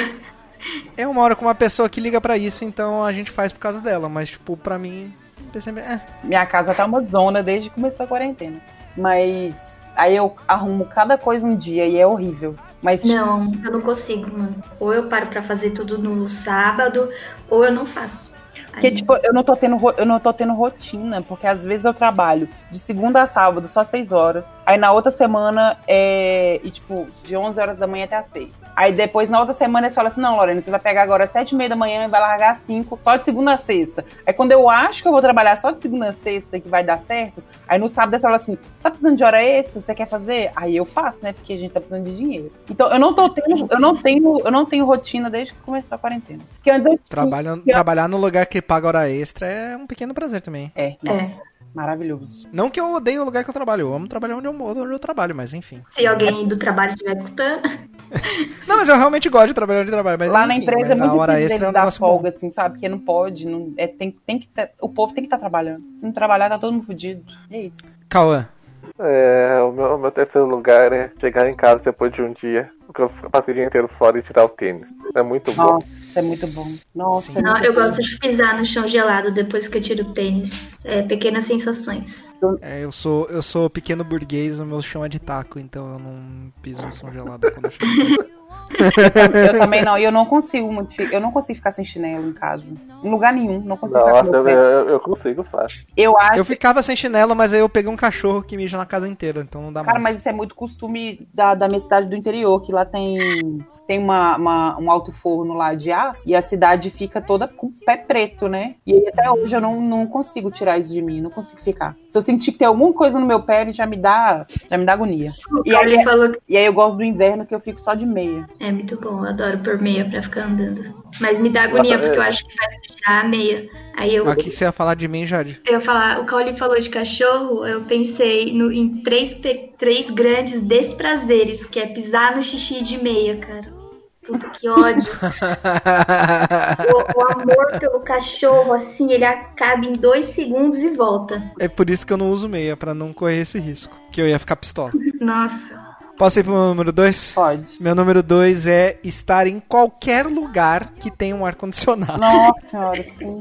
Speaker 2: é uma hora com uma pessoa que liga pra isso, então a gente faz por causa dela. Mas, tipo, pra mim. percebe- É,
Speaker 3: Minha casa tá uma zona desde que começou a quarentena. Mas aí eu arrumo cada coisa um dia e é horrível. Mas
Speaker 4: Não, eu não consigo, mano. Ou eu paro pra fazer tudo no sábado, ou eu não faço.
Speaker 3: Porque,
Speaker 4: Aí-
Speaker 3: tipo, eu não, tô tendo, eu não tô tendo rotina, porque às vezes eu trabalho de segunda a sábado, só seis horas. Aí na outra semana é. E, tipo, de 11 horas da manhã até as 6. Aí depois, na outra semana, eles falam assim: não, Lorena, você vai pegar agora às 7 e meia da manhã e vai largar às 5, só de segunda a sexta. Aí quando eu acho que eu vou trabalhar só de segunda a sexta e que vai dar certo, aí no sábado eles falam assim: tá precisando de hora extra? Você quer fazer? Aí eu faço, né? Porque a gente tá precisando de dinheiro. Então eu não tô tendo, eu não tenho, eu não tenho rotina desde que começou a quarentena. Porque antes eu
Speaker 2: trabalha, trabalhar no lugar que paga hora extra é um pequeno prazer também.
Speaker 3: É,
Speaker 4: É.
Speaker 3: maravilhoso.
Speaker 2: Não que eu odeie o lugar que eu trabalho, eu amo trabalhar onde eu, onde eu trabalho, mas enfim.
Speaker 4: Se alguém do trabalho estiver escutando,
Speaker 2: Não, mas eu realmente gosto de trabalhar onde eu trabalho. Mas
Speaker 3: Lá na
Speaker 2: enfim,
Speaker 3: empresa é muito
Speaker 2: a hora extra é um
Speaker 3: dar
Speaker 2: negócio bom.
Speaker 3: folga, assim, sabe? Porque não pode, não, é, tem, tem que ter- o povo tem que estar trabalhando. Se não trabalhar, tá todo mundo fudido. É isso.
Speaker 2: Cauã,
Speaker 1: É, o meu, o meu terceiro lugar é chegar em casa depois de um dia, porque eu passei o dia inteiro fora e tirar o tênis. É muito bom.
Speaker 3: Nossa, é muito bom. Nossa,
Speaker 2: Sim.
Speaker 3: é
Speaker 4: Não,
Speaker 3: muito
Speaker 4: eu
Speaker 3: bom.
Speaker 4: gosto de pisar no chão gelado depois que eu tiro o tênis. É, pequenas sensações.
Speaker 2: É, eu sou, eu sou pequeno burguês, o meu chão é de taco, então eu não piso no som gelado quando eu chego.
Speaker 3: Eu também não, e eu não consigo muito, eu não consigo ficar sem chinelo em casa. Em lugar nenhum, não consigo ficar
Speaker 1: Nossa,
Speaker 3: com
Speaker 1: eu, eu, eu consigo fácil.
Speaker 3: Eu acho,
Speaker 2: Eu ficava sem chinelo, mas aí eu peguei um cachorro que mija na casa inteira, então não dá
Speaker 3: cara,
Speaker 2: mais.
Speaker 3: mas isso é muito costume da, da minha cidade do interior, que lá tem tem uma, uma- um alto forno lá de aço e a cidade fica toda com o pé preto, né? E aí até hoje eu não, não consigo tirar isso de mim, não consigo ficar. Se eu sentir que tem alguma coisa no meu pé, ele já me dá, já me dá agonia.
Speaker 4: O
Speaker 3: E aí-
Speaker 4: falou
Speaker 3: E aí eu gosto do inverno que eu fico só de meia.
Speaker 4: é muito bom, eu adoro por meia pra ficar andando. Mas me dá agonia,
Speaker 1: Nossa,
Speaker 4: porque eu acho que vai sujar a meia. Aí eu,
Speaker 2: Mas o que, você ia falar de mim, Jade?
Speaker 4: eu ia falar, o Cauli falou de cachorro, eu pensei no- em três, três grandes desprazeres, que é pisar no xixi de meia, cara. Puta que ódio. o, o amor pelo cachorro, assim, ele acaba em dois segundos e volta.
Speaker 2: é por isso que eu não uso meia, pra não correr esse risco. Que eu ia ficar pistola.
Speaker 4: Nossa.
Speaker 2: Posso ir pro meu número 2?
Speaker 3: Pode.
Speaker 2: Meu número 2 é estar em qualquer lugar que tenha um ar-condicionado.
Speaker 3: Nossa senhora, sim.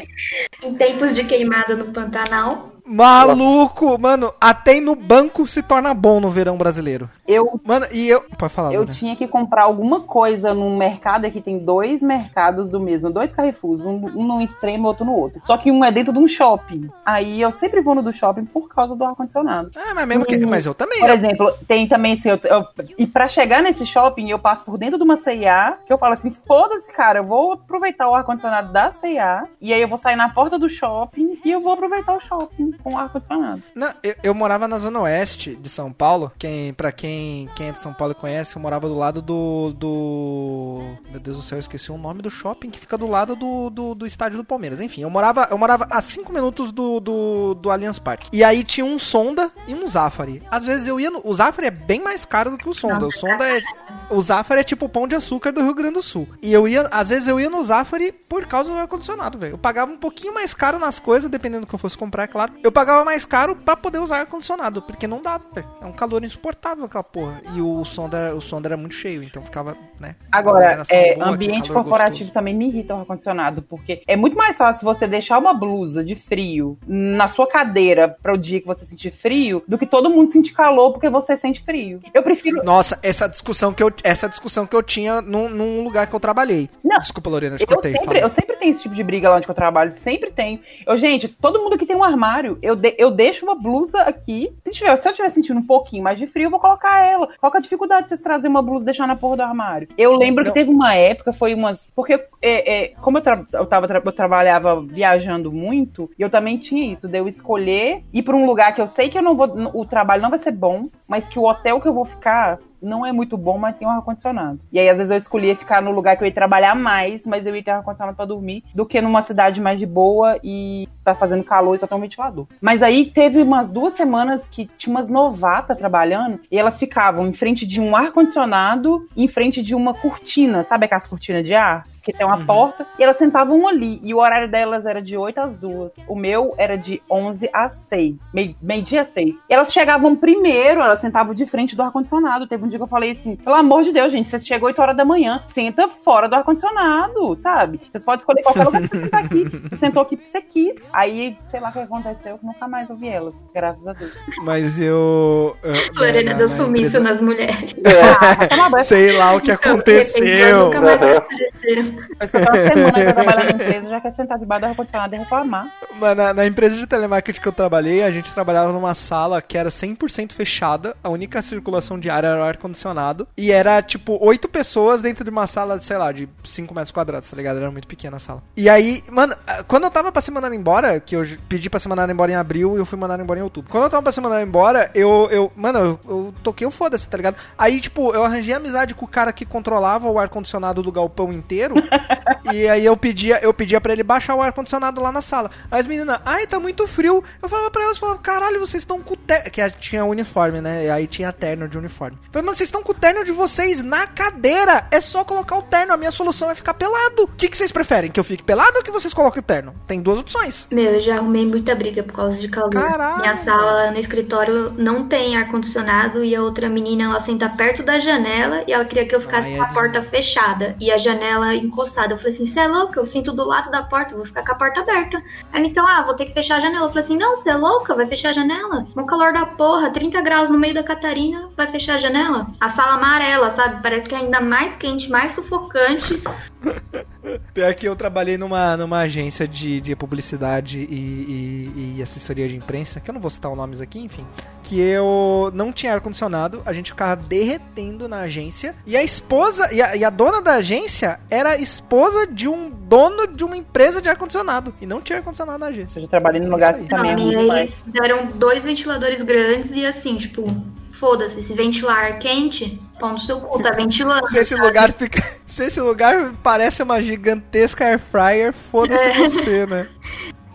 Speaker 4: Em tempos de queimada no Pantanal,
Speaker 2: Maluco! Mano, até ir no banco se torna bom no verão brasileiro.
Speaker 3: Eu
Speaker 2: Mano, e eu. Pode falar,
Speaker 3: Eu
Speaker 2: Luna.
Speaker 3: tinha que comprar alguma coisa num mercado aqui tem dois mercados do mesmo, dois Carrefours, um, um no extremo e outro no outro. Só que um é dentro de um shopping. Aí eu sempre vou no do shopping por causa do ar condicionado.
Speaker 2: É, mas mesmo que. Mas eu também.
Speaker 3: Por exemplo, tem também assim, eu, eu- e pra chegar nesse shopping, eu passo por dentro de uma C&A, que eu falo assim, foda-se, cara, eu vou aproveitar o ar-condicionado da C&A, e aí eu vou sair na porta do shopping, e eu vou aproveitar o shopping com ar-condicionado.
Speaker 2: Não, eu, eu morava na zona oeste de São Paulo. Quem, pra quem, quem é de São Paulo e conhece, eu morava do lado do. do. Meu Deus do céu, eu esqueci o nome do shopping que fica do lado do, do, do estádio do Palmeiras. Enfim, eu morava, eu morava a 5 minutos do, do, do Allianz Parque. E aí tinha um Sonda e um Zafari. Às vezes eu ia no. O Zafari é bem mais caro do que o Sonda. O Sonda é. O Zafari é tipo pão de açúcar do Rio Grande do Sul. E eu ia, às vezes eu ia no Zafari por causa do ar-condicionado, velho. Eu pagava um pouquinho mais caro nas coisas, dependendo do que eu fosse comprar, é claro. Eu pagava mais caro pra poder usar ar-condicionado, porque não dava, velho. É um calor insuportável aquela porra. E o som era, o som era muito cheio, então ficava, né?
Speaker 3: Agora, é,
Speaker 2: boa,
Speaker 3: ambiente corporativo
Speaker 2: gostoso.
Speaker 3: também me irrita o ar-condicionado, porque é muito mais fácil você deixar uma blusa de frio na sua cadeira para o dia que você sentir frio, do que todo mundo sentir calor porque você sente frio. Eu prefiro.
Speaker 2: Nossa, essa discussão que eu, essa discussão que eu tinha num, num lugar que eu trabalhei.
Speaker 3: Não,
Speaker 2: Desculpa, Lorena, eu te cortei.
Speaker 3: sempre, eu sempre tenho esse tipo de briga lá onde eu trabalho, sempre tenho. Eu, gente, todo mundo que tem um armário, eu, de- eu deixo uma blusa aqui. Se, tiver, se eu estiver sentindo um pouquinho mais de frio, eu vou colocar ela. Qual que é a dificuldade de vocês trazerem uma blusa e deixar na porra do armário? Eu lembro
Speaker 2: Não.
Speaker 3: que teve uma época, foi umas. Porque, é, é, como eu, tra- eu, tava, eu trabalhava viajando muito, eu também tinha isso, de eu escolher ir pra um lugar que eu sei que eu não vou. O trabalho não vai ser bom, mas que o hotel que eu vou ficar não é muito bom, mas tem um ar-condicionado. E aí, às vezes, eu escolhia ficar no lugar que eu ia trabalhar mais, mas eu ia ter ar-condicionado pra dormir, do que numa cidade mais de boa e tá fazendo calor e só tem um ventilador. Mas aí teve umas duas semanas que tinha umas novatas trabalhando e elas ficavam em frente de um ar-condicionado em frente de uma cortina, sabe aquelas cortinas de ar? Que tem uma
Speaker 2: Uhum.
Speaker 3: porta, e elas sentavam ali. E o horário delas era de 8 às 2. O meu era de 11 às 6. Meio- Meio-dia às 6. E elas chegavam primeiro, elas sentavam de frente do ar-condicionado. Teve um dia que eu falei assim: pelo amor de Deus, gente, você chegou 8 horas da manhã, senta fora do ar-condicionado, sabe? Vocês podem escolher qualquer lugar que você sentar aqui. Você sentou aqui porque você quis. Aí, sei lá o que aconteceu, nunca mais ouvi elas, graças a Deus.
Speaker 2: Mas eu. eu
Speaker 4: Lorena
Speaker 2: na-
Speaker 4: deu sumiço
Speaker 2: empresa-
Speaker 4: nas mulheres.
Speaker 3: Ah, vai tomar banho.
Speaker 2: Sei lá o que
Speaker 4: Então,
Speaker 2: aconteceu.
Speaker 4: nunca mais apareceram.
Speaker 3: Semana que eu na empresa, já quer sentar debaixo do ar-condicionado e reclamar.
Speaker 2: Mas na, na empresa de telemarketing que eu trabalhei, a gente trabalhava numa sala que era 100% fechada, a única circulação de ar era o ar-condicionado, e era tipo oito pessoas dentro de uma sala, sei lá, de 5 metros quadrados, tá ligado? Era muito pequena a sala. E aí, mano, quando eu tava pra ser mandado embora, que eu pedi pra ser mandado embora em abril e eu fui mandado embora em outubro. Quando eu tava pra ser mandado embora, eu, eu mano, eu, eu toquei o foda-se, tá ligado? Aí, tipo, eu arranjei amizade com o cara que controlava o ar-condicionado do galpão inteiro. E aí eu pedia, eu pedia pra ele baixar o ar-condicionado lá na sala. Aí as meninas, ai, tá muito frio. Eu falava pra elas, falava, caralho, vocês estão com o terno. Que tinha uniforme, né? E aí tinha terno de uniforme. Eu falei, mano, vocês estão com o terno de vocês na cadeira. É só colocar o terno. A minha solução é ficar pelado. O que, que vocês preferem? Que eu fique pelado ou que vocês coloquem o terno? Tem duas opções.
Speaker 4: Meu, eu já arrumei muita briga por causa de calor.
Speaker 2: Caralho.
Speaker 4: Minha sala no escritório não tem ar-condicionado e a outra menina ela senta perto da janela e ela queria que eu ficasse
Speaker 2: Ai,
Speaker 4: com a
Speaker 2: é
Speaker 4: porta fechada e a janela encostada. Eu falei assim: você é louca? Eu sinto do lado da porta, vou ficar com a porta aberta. Ela, então, ah, vou ter que fechar a janela. Eu falei assim, não, você é louca? Vai fechar a janela? No calor da porra, 30 graus no meio da Catarina, vai fechar a janela? A sala amarela, sabe? Parece que é ainda mais quente, mais sufocante.
Speaker 2: Pior que eu trabalhei numa, numa agência de, de publicidade e, e, e assessoria de imprensa, que eu não vou citar os nomes aqui, enfim. Que eu não tinha ar-condicionado, a gente ficava derretendo na agência. E a esposa, e a, e a dona da agência era esposa de um dono de uma empresa de ar-condicionado. E não tinha ar-condicionado na agência.
Speaker 3: Eu já trabalhei num lugar
Speaker 2: Isso
Speaker 3: também. é
Speaker 4: Não, e aí
Speaker 3: demais.
Speaker 4: eles deram dois ventiladores grandes e assim, tipo, foda-se, se ventilar quente, pão no seu cu, tá ventilando.
Speaker 2: Se esse
Speaker 4: sabe?
Speaker 2: lugar fica. Se esse lugar parece uma gigantesca air fryer, foda-se
Speaker 4: É.
Speaker 2: você, né?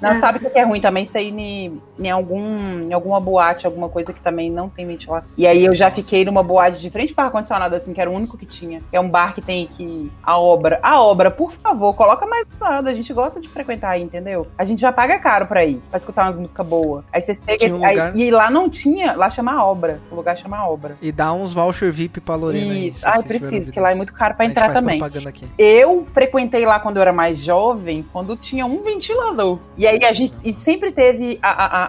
Speaker 3: Não, sabe o que é ruim também? Você ir em, em, algum, em alguma boate, alguma coisa que também não tem ventilação. E aí eu já fiquei numa boate de frente para ar-condicionado, assim, que era o único que tinha. É um bar que tem aqui a obra. A obra, por favor, coloca mais lado. A gente gosta de frequentar aí, entendeu? A gente já paga caro pra ir, pra escutar umas músicas boas. Aí você chega
Speaker 2: um
Speaker 3: aí-
Speaker 2: lugar-
Speaker 3: e lá não tinha, lá chama a obra. O lugar chama a obra.
Speaker 2: E dá uns voucher VIP pra Lorena aí.
Speaker 3: Isso. Ai, preciso, porque lá é muito caro pra
Speaker 2: A
Speaker 3: entrar também. Eu frequentei lá quando eu era mais jovem, quando tinha um ventilador. E aí a gente e sempre teve a- a-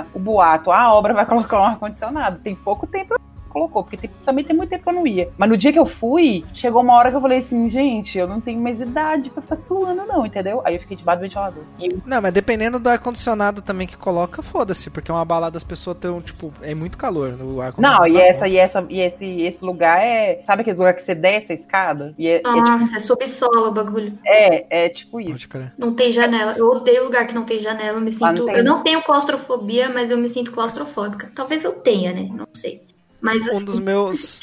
Speaker 3: a- o boato, "Ah, a obra vai colocar um ar-condicionado. Tem pouco tempo colocou, porque tem- também tem muito tempo que eu não ia. Mas no dia que eu fui, chegou uma hora que eu falei assim, gente, eu não tenho mais idade pra ficar suando, não, entendeu? Aí eu fiquei debaixo do ventilador. E eu,
Speaker 2: Não, mas dependendo do ar-condicionado também que coloca, foda-se, porque é uma balada as pessoas estão, tipo, é muito calor no ar-condicionado.
Speaker 3: não, e essa, e essa, e esse, esse lugar é. Sabe aquele lugar que você desce a escada? E é, é, tipo,
Speaker 4: Nossa, é subsolo o bagulho.
Speaker 3: é, é tipo isso.
Speaker 2: Pode crer.
Speaker 4: Não tem janela. Eu odeio lugar que não tem janela. Eu me
Speaker 3: não
Speaker 4: sinto.
Speaker 3: tem.
Speaker 4: Eu não tenho claustrofobia, mas eu me sinto claustrofóbica. Talvez eu tenha, né? Não sei. Mas
Speaker 2: Um
Speaker 4: assim,
Speaker 2: dos meus.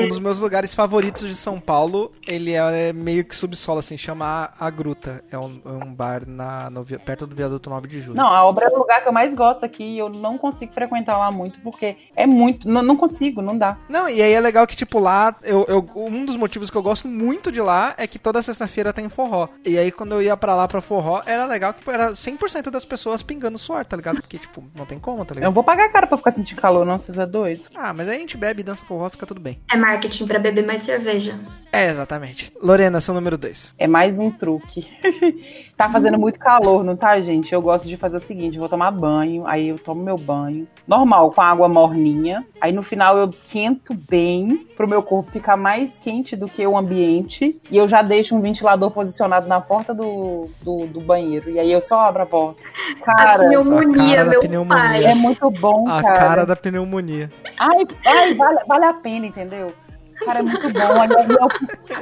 Speaker 2: Um dos meus lugares favoritos de São Paulo, ele é meio que subsolo, assim, chama A Gruta. É um, é um bar na, no perto do viaduto 9 de julho.
Speaker 3: Não, a obra é o lugar que eu mais gosto aqui e eu não consigo frequentar lá muito porque é muito. Não, não consigo, não dá.
Speaker 2: Não, e aí é legal que, tipo, lá, eu, eu- um dos motivos que eu gosto muito de lá é que toda sexta-feira tem forró. E aí, quando eu ia pra lá pra forró, era legal que era 100% das pessoas pingando suor, tá ligado? Porque, tipo, não tem como, tá
Speaker 3: Eu
Speaker 2: ligado?
Speaker 3: não vou pagar cara pra ficar sentindo calor, não, vocês é doido.
Speaker 2: Ah, mas aí a gente bebe, dança forró, fica tudo bem.
Speaker 4: é marketing pra beber mais cerveja.
Speaker 2: É, exatamente. Lorena, seu número 2.
Speaker 3: É mais um truque. tá fazendo muito calor, não tá, gente? Eu gosto de fazer o seguinte: eu vou tomar banho, aí eu tomo meu banho, normal, com água morninha. Aí no final eu quento bem pro meu corpo ficar mais quente do que o ambiente. E eu já deixo um ventilador posicionado na porta do, do, do banheiro. E aí eu só abro a porta. Cara,
Speaker 4: a pneumonia,
Speaker 2: a cara da
Speaker 4: meu
Speaker 2: pneumonia.
Speaker 4: pai.
Speaker 3: é muito bom,
Speaker 2: A
Speaker 3: cara.
Speaker 2: cara da pneumonia.
Speaker 3: Ai, ai vale, vale a pena, entendeu? Cara, é muito bom. Eu,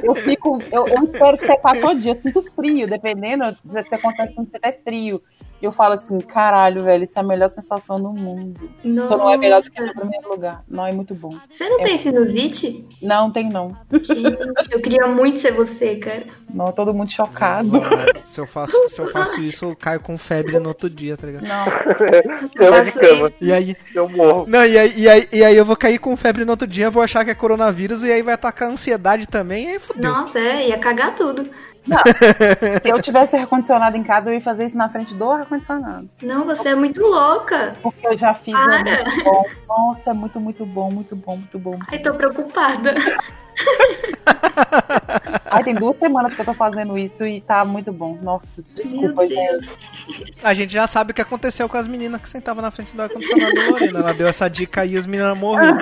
Speaker 3: eu, fico, eu, eu espero secar todo dia. Eu sinto frio, dependendo, se acontece com até frio. E eu falo assim, caralho, velho, isso é a melhor sensação do mundo. Só não é melhor do que no
Speaker 4: Nossa.
Speaker 3: primeiro lugar. Não, é muito bom.
Speaker 4: Você não tem sinusite?
Speaker 3: Não, tem não.
Speaker 4: Gente, eu queria muito ser você, cara.
Speaker 3: Não, todo mundo chocado.
Speaker 2: Se eu, faço, se eu faço isso, eu caio com febre no outro dia, tá ligado?
Speaker 3: Não,
Speaker 1: Cama de cama.
Speaker 2: E aí,
Speaker 1: Eu morro.
Speaker 2: Não, e aí, e, aí, e aí eu vou cair com febre no outro dia, vou achar que é coronavírus e aí vai atacar a ansiedade também, e aí fodeu.
Speaker 4: Nossa, é, ia cagar tudo.
Speaker 3: se eu tivesse ar-condicionado em casa, eu ia fazer isso na frente do ar-condicionado.
Speaker 4: Não, você é muito louca.
Speaker 3: Porque eu já fiz, é
Speaker 4: Para.
Speaker 3: muito bom. Nossa, é muito, muito bom, muito bom, muito bom.
Speaker 4: Ai, tô preocupada.
Speaker 3: Ai, tem duas semanas que eu tô fazendo isso e tá muito bom. Nossa, desculpa,
Speaker 4: Meu
Speaker 3: gente.
Speaker 2: A gente já sabe o que aconteceu com as meninas que sentavam na frente do ar-condicionado da Lorena. Ela deu essa dica aí e as meninas morreram.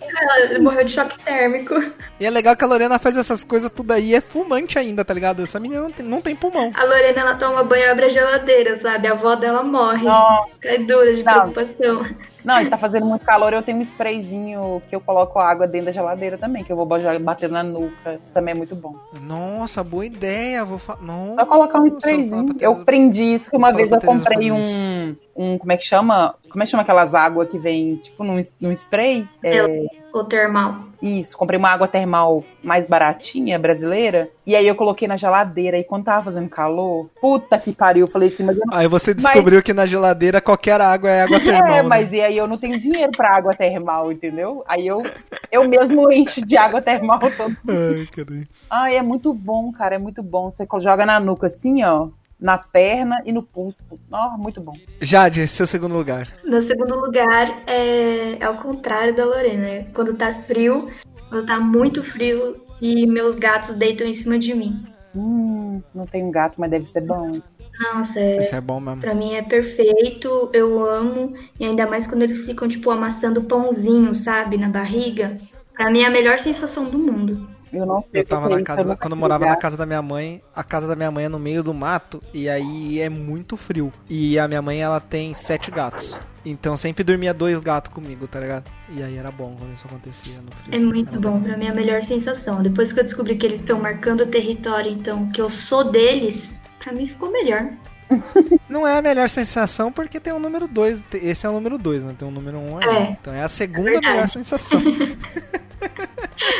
Speaker 4: Ela morreu de choque térmico.
Speaker 2: E é legal que a Lorena faz essas coisas tudo aí e é fumante ainda, tá ligado? Essa menina não tem, não tem pulmão.
Speaker 4: A Lorena, ela toma banho e abre a geladeira, sabe? A avó dela morre.
Speaker 3: Nossa.
Speaker 4: Cai dura de
Speaker 3: Não.
Speaker 4: preocupação.
Speaker 3: Não, e tá fazendo muito calor, eu tenho um sprayzinho que eu coloco água dentro da geladeira também, que eu vou bater na nuca. Isso também é muito bom.
Speaker 2: Nossa, boa ideia. Vou fa... Não.
Speaker 3: Só colocar um sprayzinho. Eu prendi isso que uma vez eu comprei um, um. Como é que chama? Como é que chama aquelas águas que vem, tipo, num, num spray? É,
Speaker 4: O termal.
Speaker 3: Isso, comprei uma água termal mais baratinha, brasileira, e aí eu coloquei na geladeira, e quando tava fazendo calor, puta que pariu, eu falei assim, mas eu não
Speaker 2: Aí você descobriu que na geladeira qualquer água é água termal.
Speaker 3: É,
Speaker 2: né?
Speaker 3: mas e aí eu não tenho dinheiro pra água termal, entendeu? Aí eu, eu mesmo encho de água termal todo.
Speaker 2: Ai, caralho.
Speaker 3: Ai, é muito bom, cara, é muito bom. Você joga na nuca assim, ó, na perna e no pulso. Ó, muito bom.
Speaker 2: Jade, seu segundo lugar.
Speaker 4: Meu segundo lugar é, é o contrário da Lorena. Quando tá frio, quando tá muito frio e meus gatos deitam em cima de mim.
Speaker 3: Hum, não tenho gato, mas deve ser bom.
Speaker 4: Nossa, é,
Speaker 2: Isso é bom mesmo.
Speaker 4: pra mim é perfeito, eu amo. E ainda mais quando eles ficam, tipo, amassando pãozinho, sabe, na barriga. Pra mim é a melhor sensação do mundo.
Speaker 3: Eu não sei.
Speaker 2: Eu tava
Speaker 3: é
Speaker 2: na casa, da-
Speaker 3: nunca
Speaker 2: quando eu morava na casa da minha mãe, a casa da minha mãe é no meio do mato e aí é muito frio. E a minha mãe ela tem sete gatos. Então sempre dormia dois gatos comigo, tá ligado? E aí era bom quando isso acontecia no frio.
Speaker 4: É muito
Speaker 2: Era
Speaker 4: bom, pra mim é a melhor sensação. Depois que eu descobri que eles estão marcando o território, então, que eu sou deles, pra mim ficou melhor.
Speaker 2: Não é a melhor sensação porque tem o número 2. Esse é o número 2, né? Tem o número 1 um aí.
Speaker 4: É.
Speaker 2: Então é a segunda
Speaker 4: verdade.
Speaker 2: melhor sensação.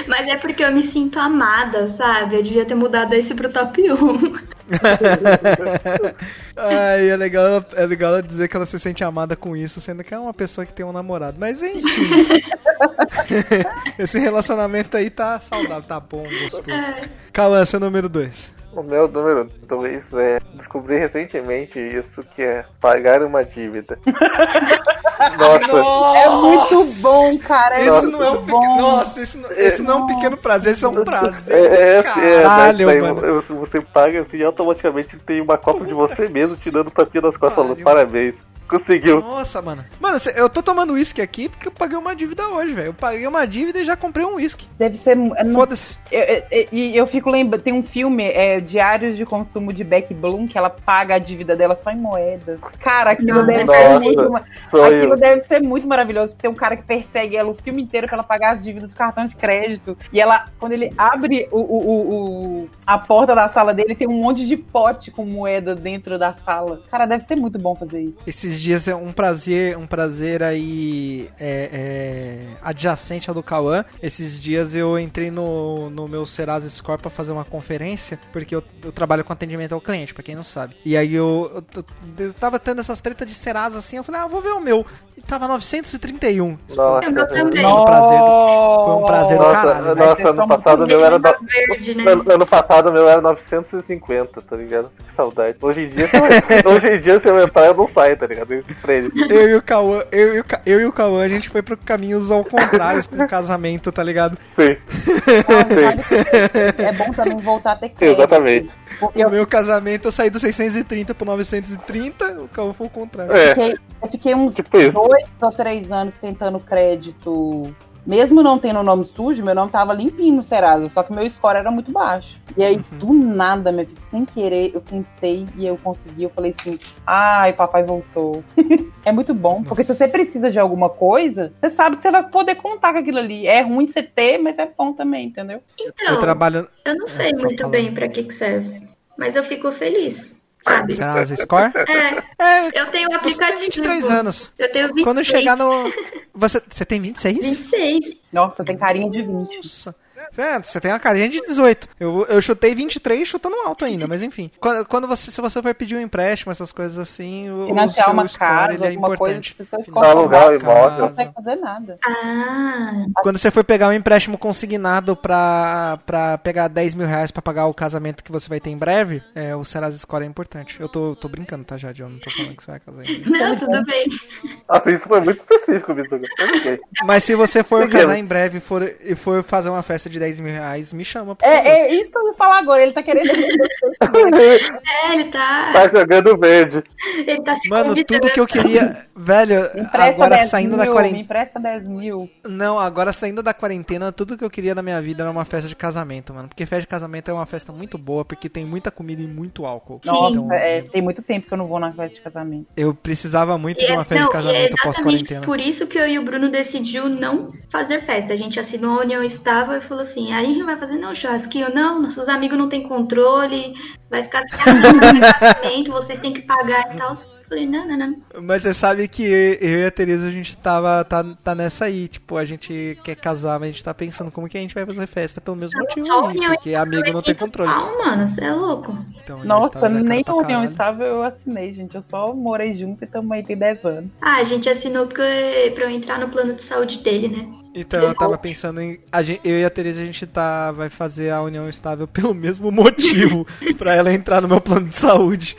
Speaker 4: Mas é porque eu me sinto amada, sabe? Eu devia ter mudado esse pro top 1.
Speaker 2: Ai, é legal, ela- é legal ela dizer que ela se sente amada com isso, sendo que é uma pessoa que tem um namorado. Mas enfim. Esse relacionamento aí tá saudável, tá bom, gostoso. Cauã, seu número 2.
Speaker 1: O meu número 2 é descobri recentemente isso que é pagar uma dívida. Nossa,
Speaker 3: É muito bom, cara. É
Speaker 2: Esse
Speaker 3: muito
Speaker 2: não é um pequeno. Nossa, esse não, esse não é um pequeno prazer, esse é um prazer.
Speaker 1: é, é, é,
Speaker 2: Caralho,
Speaker 1: mas daí
Speaker 2: mano.
Speaker 1: você- você paga assim automaticamente tem uma cópia de você mesmo te dando tapinha nas costas parabéns. Conseguiu.
Speaker 2: Nossa, mano. Mano, eu tô tomando uísque aqui porque eu paguei uma dívida hoje, velho. Eu paguei uma dívida e já comprei um uísque.
Speaker 3: Deve ser.
Speaker 2: Foda-se.
Speaker 3: Eu- eu- eu- E eu, fico lembrando, tem um filme, é, Diários de Consumo de Beck Bloom, que ela paga a dívida dela só em moedas. Cara, aquilo
Speaker 4: Nossa.
Speaker 3: deve
Speaker 1: Nossa,
Speaker 3: ser muito. Aquilo deve ser muito maravilhoso, porque tem um cara que persegue ela o filme inteiro pra ela pagar as dívidas do cartão de crédito. E ela, quando ele abre o, o- o- o- a porta da sala dele, tem um monte de pote com moeda dentro da sala. Cara, deve ser muito bom fazer isso.
Speaker 2: Esses dias é um prazer, um prazer aí é, é, adjacente ao do Cauã. Esses dias eu entrei no, no meu Serasa Score pra fazer uma conferência, porque eu, eu trabalho com atendimento ao cliente, pra quem não sabe. E aí eu, eu, eu tava tendo essas tretas de Serasa assim, eu falei, ah, vou ver o meu. E tava 931. Isso
Speaker 1: Nossa.
Speaker 4: É.
Speaker 2: Foi um prazer do- foi um prazer do
Speaker 1: Nossa,
Speaker 2: caralho,
Speaker 3: vai
Speaker 1: nossa ano passado o meu era. No-
Speaker 4: verde, né?
Speaker 1: Ano, ano passado o meu era 950, tá ligado? Que saudade. Hoje em dia, eu, hoje em dia, se eu entrar, eu não saio, tá ligado? Eu.
Speaker 2: Eu e o Cauã, eu e o, eu e o Cauã, a gente foi pro caminhos ao contrário com o casamento, tá ligado?
Speaker 1: Sim,
Speaker 3: É bom também voltar a ter crédito.
Speaker 1: exatamente.
Speaker 3: Porque
Speaker 2: O
Speaker 3: eu
Speaker 2: meu casamento eu saí do 630 pro 930, o Cauã foi o contrário.
Speaker 1: É,
Speaker 3: fiquei, eu fiquei uns
Speaker 1: tipo isso.
Speaker 3: dois ou três anos tentando crédito. Mesmo não tendo nome sujo, meu nome tava limpinho no Serasa, só que meu score era muito baixo. E aí, do nada, meu filho, sem querer, eu tentei e eu consegui. Eu falei assim: ai, papai voltou. é muito bom, porque se você precisa de alguma coisa, você sabe que você vai poder contar com aquilo ali. É ruim você ter, mas é bom também, entendeu?
Speaker 4: Então,
Speaker 2: Eu trabalho.
Speaker 4: eu não sei
Speaker 2: É,
Speaker 4: muito
Speaker 2: falando.
Speaker 4: bem pra que que serve, mas eu fico feliz, sabe?
Speaker 2: Serasa Score?
Speaker 4: É,
Speaker 2: É,
Speaker 4: eu tenho o
Speaker 2: você tem
Speaker 4: aplicativo.
Speaker 2: 23 anos.
Speaker 4: Eu tenho 26.
Speaker 2: Quando chegar no. Você, você tem 26?
Speaker 4: 26.
Speaker 3: Nossa, tem carinha de 20.
Speaker 2: Nossa. É, você tem uma carinha de 18. Eu, eu chutei 23 chutando alto ainda, mas enfim. Quando, quando você, se você for pedir um empréstimo, essas coisas assim, o,
Speaker 3: Financiar
Speaker 2: o seu
Speaker 3: uma
Speaker 2: score,
Speaker 3: casa,
Speaker 2: ele é
Speaker 3: alguma coisa,
Speaker 2: importante.
Speaker 3: se você
Speaker 1: alugar
Speaker 2: uma
Speaker 1: o imóvel.
Speaker 3: Não consegue fazer nada.
Speaker 4: Ah,
Speaker 2: Quando você for pegar um empréstimo consignado pra, pra pegar 10 mil reais pra pagar o casamento que você vai ter em breve, é, o Serasa Score é importante. Eu tô, tô brincando, tá, Jade? Eu não tô falando que você vai casar ainda.
Speaker 4: não, tudo bem.
Speaker 1: Nossa, isso foi muito específico.
Speaker 2: Mas se você for casar em breve e for, e for fazer uma festa de 10 mil reais, me chama.
Speaker 3: É,
Speaker 2: favor.
Speaker 3: é isso que eu ia falar agora. Ele tá querendo.
Speaker 4: É, ele tá.
Speaker 1: Tá jogando verde.
Speaker 4: Ele tá se
Speaker 2: Mano, tudo que eu queria. Velho,
Speaker 3: Me empresta
Speaker 2: agora
Speaker 3: 10
Speaker 2: saindo
Speaker 3: mil,
Speaker 2: da
Speaker 3: Me
Speaker 2: quarentena.
Speaker 3: empresta 10 mil.
Speaker 2: Não, agora saindo da quarentena, tudo que eu queria na minha vida era uma festa de casamento, mano. Porque festa de casamento é uma festa muito boa, porque tem muita comida e muito álcool.
Speaker 4: Sim.
Speaker 3: Nossa,
Speaker 2: Então,
Speaker 3: é, tem muito tempo que eu não vou na festa de casamento.
Speaker 2: eu precisava muito
Speaker 4: E
Speaker 2: de
Speaker 4: é,
Speaker 2: uma festa
Speaker 4: não,
Speaker 2: de
Speaker 4: é
Speaker 2: casamento pós-quarentena.
Speaker 4: por isso que eu e o Bruno decidiu não fazer festa. A gente assinou a união estável e falou assim: a gente não vai fazer não churrasquinho, não, nossos amigos não têm controle, vai ficar sem casamento, vocês têm que pagar e tal. Eu falei, não, não, não.
Speaker 2: Mas você sabe que eu e a Tereza, a gente tava, tá, tá nessa aí. Tipo, a gente quer casar, mas a gente tá pensando como que a gente vai fazer festa pelo mesmo motivo
Speaker 4: Só
Speaker 2: aí, porque amigo não tem
Speaker 4: 500
Speaker 2: controle.
Speaker 4: Pau, mano, você é louco.
Speaker 2: Então,
Speaker 3: Nossa, nem a união estável eu assinei, gente. Eu só morei junto e também tem 10 anos.
Speaker 4: Ah, a gente assinou porque, pra eu entrar no plano de saúde dele, né?
Speaker 2: Então eu tava pensando em. a gen- eu e a Tereza a gente tá. Vai fazer a união estável pelo mesmo motivo. pra ela entrar no meu plano de saúde.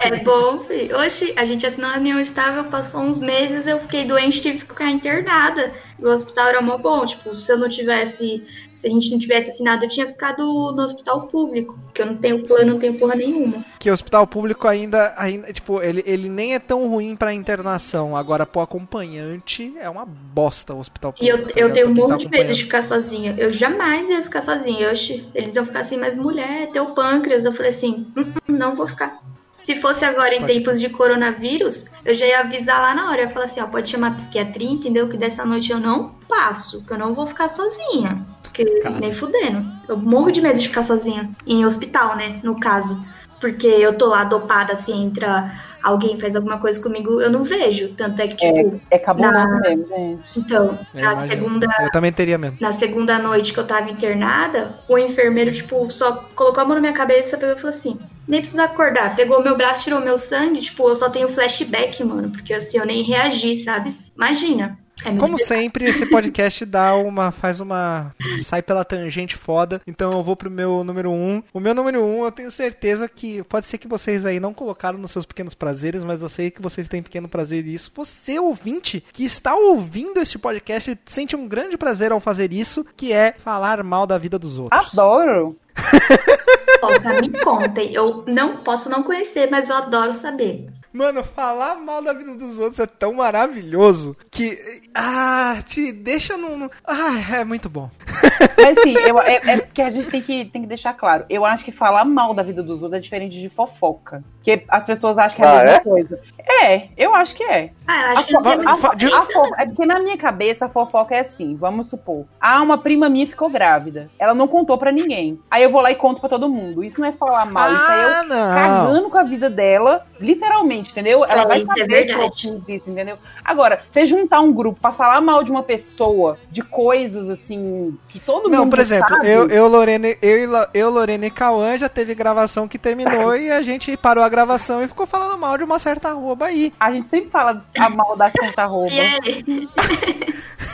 Speaker 4: É bom, filho. Oxi, a gente assinou a união estável, passou uns meses, eu fiquei doente, tive que ficar internada. O hospital era mó bom, tipo, se eu não tivesse, Se a gente não tivesse assinado, eu tinha ficado no hospital público, porque eu não tenho plano, não tenho porra nenhuma.
Speaker 2: Que o hospital público ainda, ainda tipo, ele, ele nem é tão ruim pra internação. Agora, pro acompanhante, é uma bosta o hospital
Speaker 4: E eu,
Speaker 2: público. tá
Speaker 4: eu tenho um monte de medo de ficar sozinha. Eu jamais ia ficar sozinha. Oxi, eles iam ficar assim, mas mulher, teu pâncreas. Eu falei assim, "Hum, hum, não vou ficar. Se fosse agora em
Speaker 2: Pode
Speaker 4: tempos de coronavírus, eu já ia avisar lá na hora. Eu ia falar assim, ó, pode chamar a psiquiatria, entendeu? Que dessa noite eu não passo, que eu não vou ficar sozinha. Porque
Speaker 2: Cara.
Speaker 4: nem fudendo. Eu morro de medo de ficar sozinha. Em hospital, né? No caso. Porque eu tô lá dopada, assim, entra alguém faz alguma coisa comigo, eu não vejo. Tanto é que, tipo,
Speaker 3: É cabuloso
Speaker 4: Na-
Speaker 3: mesmo, gente.
Speaker 4: então,
Speaker 2: Eu
Speaker 4: na
Speaker 2: imagino.
Speaker 4: segunda
Speaker 2: Eu também teria mesmo.
Speaker 4: na segunda noite que eu tava internada, o enfermeiro, tipo, só colocou a mão na minha cabeça, e falou assim: nem precisa acordar. Pegou meu braço, tirou meu sangue, tipo, eu só tenho flashback, mano, porque assim, eu nem reagi, sabe? Imagina. É
Speaker 2: Como sempre, esse podcast dá uma. faz uma. sai pela tangente foda. Então eu vou pro meu número 1. Um. O meu número 1, um, eu tenho certeza que. Pode ser que vocês aí não colocaram nos seus pequenos prazeres, mas eu sei que vocês têm pequeno prazer nisso. Você, ouvinte, que está ouvindo este podcast, sente um grande prazer ao fazer isso, que é falar mal da vida dos outros.
Speaker 3: Adoro.
Speaker 4: foda, me contem. Eu não posso não conhecer, mas eu adoro saber.
Speaker 2: Mano, falar mal da vida dos outros é tão maravilhoso que. Ah, te deixa num. Ah, é muito bom.
Speaker 3: Mas assim, eu, é, é porque a gente tem que, tem que deixar claro. Eu acho que falar mal da vida dos outros é diferente de fofoca. Porque as pessoas acham que é a
Speaker 1: Ah,
Speaker 3: mesma
Speaker 1: é?
Speaker 3: coisa. É, eu acho que é.
Speaker 4: Ah, eu acho que
Speaker 3: a
Speaker 2: de-
Speaker 3: É porque na minha cabeça a fofoca é assim, vamos supor. Ah, uma prima minha ficou grávida. Ela não contou pra ninguém. Aí eu vou lá e conto pra todo mundo. Isso não é falar mal, isso aí é
Speaker 2: Ah,
Speaker 3: eu
Speaker 2: não.
Speaker 3: cagando com a vida dela, literalmente, entendeu? Ela
Speaker 4: É,
Speaker 3: vai
Speaker 4: isso é
Speaker 3: saber que eu fiz isso, entendeu? Agora, você juntar um grupo pra falar mal de uma pessoa, de coisas assim, que todo
Speaker 2: Não,
Speaker 3: mundo
Speaker 2: por exemplo,
Speaker 3: sabe,
Speaker 2: eu, eu, Lorena, eu, e eu, Lorena e Cauã já teve gravação que terminou e a gente parou a gravação e ficou falando mal de uma certa arroba aí.
Speaker 3: a gente sempre fala a mal da Santa Rouba.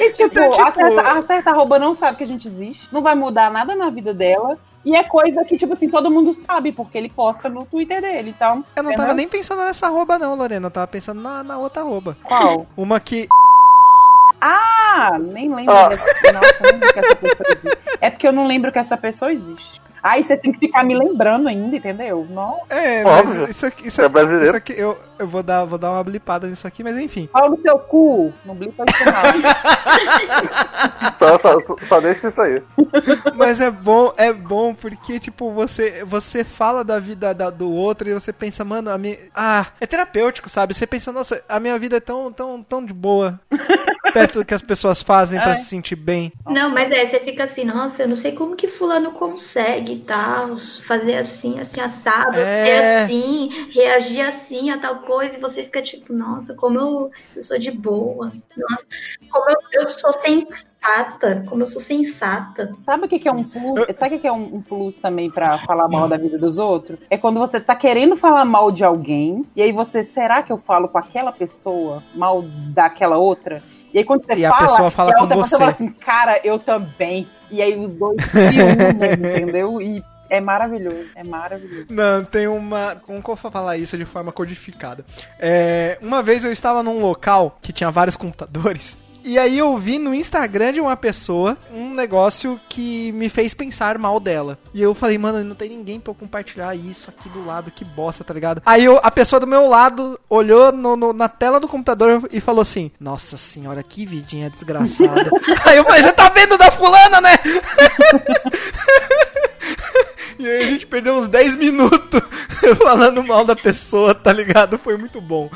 Speaker 4: E
Speaker 3: tipo,
Speaker 2: Então,
Speaker 3: a,
Speaker 2: tipo-
Speaker 3: certa, a certa não sabe que a gente existe, não vai mudar nada na vida dela. E é coisa que, tipo assim, todo mundo sabe, porque ele posta no Twitter dele. Então,
Speaker 2: Eu não
Speaker 3: é,
Speaker 2: tava nem pensando nessa arroba não, Lorena, eu tava pensando na, na outra arroba.
Speaker 3: Qual?
Speaker 2: Uma que...
Speaker 3: Ah, nem lembro dessa. Nossa, eu não lembro que essa pessoa existe. É porque eu não lembro que essa pessoa existe. Aí você tem que ficar me lembrando ainda, entendeu? Não.
Speaker 2: É,
Speaker 1: Óbvio.
Speaker 2: mas isso aqui, isso,
Speaker 1: É
Speaker 2: aqui-
Speaker 1: brasileiro.
Speaker 2: isso aqui eu, eu vou, dar, vou dar uma blipada nisso aqui, mas enfim.
Speaker 3: Fala no seu cu. Não blipa isso não.
Speaker 1: Só, só, só- deixa isso aí.
Speaker 2: Mas é bom, é bom porque, tipo, você, você fala da vida da- do outro e você pensa, mano, a minha. Ah, é terapêutico, sabe? Você pensa, nossa, a minha vida é tão, tão, tão de boa. Perto do que as pessoas fazem pra
Speaker 3: É.
Speaker 2: se sentir bem.
Speaker 4: não, mas é, você fica assim, nossa, eu não sei como que fulano consegue e tal, fazer assim, assim, assado,
Speaker 2: É.
Speaker 4: ser assim, reagir assim a tal coisa, e você fica tipo, nossa, como eu, eu sou de boa, nossa, como eu, eu sou sensata, como eu sou sensata.
Speaker 3: Sabe o que, que é um plus? Sabe o que, que é um, um plus também pra falar mal da vida dos outros? É quando você tá querendo falar mal de alguém, e aí você, será que eu falo com aquela pessoa mal daquela outra? E aí quando você
Speaker 2: E a
Speaker 3: fala,
Speaker 2: pessoa fala
Speaker 3: e a
Speaker 2: com
Speaker 3: outra
Speaker 2: você.
Speaker 3: pessoa fala assim, cara, eu também. E aí os dois se unem, entendeu? E é maravilhoso, é maravilhoso.
Speaker 2: Não, tem uma. Como que eu vou falar isso de forma codificada? É, uma vez eu estava num local que tinha vários computadores. E aí eu vi no Instagram de uma pessoa um negócio que me fez pensar mal dela. E eu falei, mano, não tem ninguém pra eu compartilhar isso aqui do lado, que bosta, tá ligado? Aí eu- a pessoa do meu lado olhou no- no- na tela do computador e falou assim: Nossa senhora, que vidinha desgraçada. aí eu falei, você tá vendo da fulana, né? E aí a gente perdeu uns 10 minutos falando mal da pessoa, tá ligado? Foi muito bom.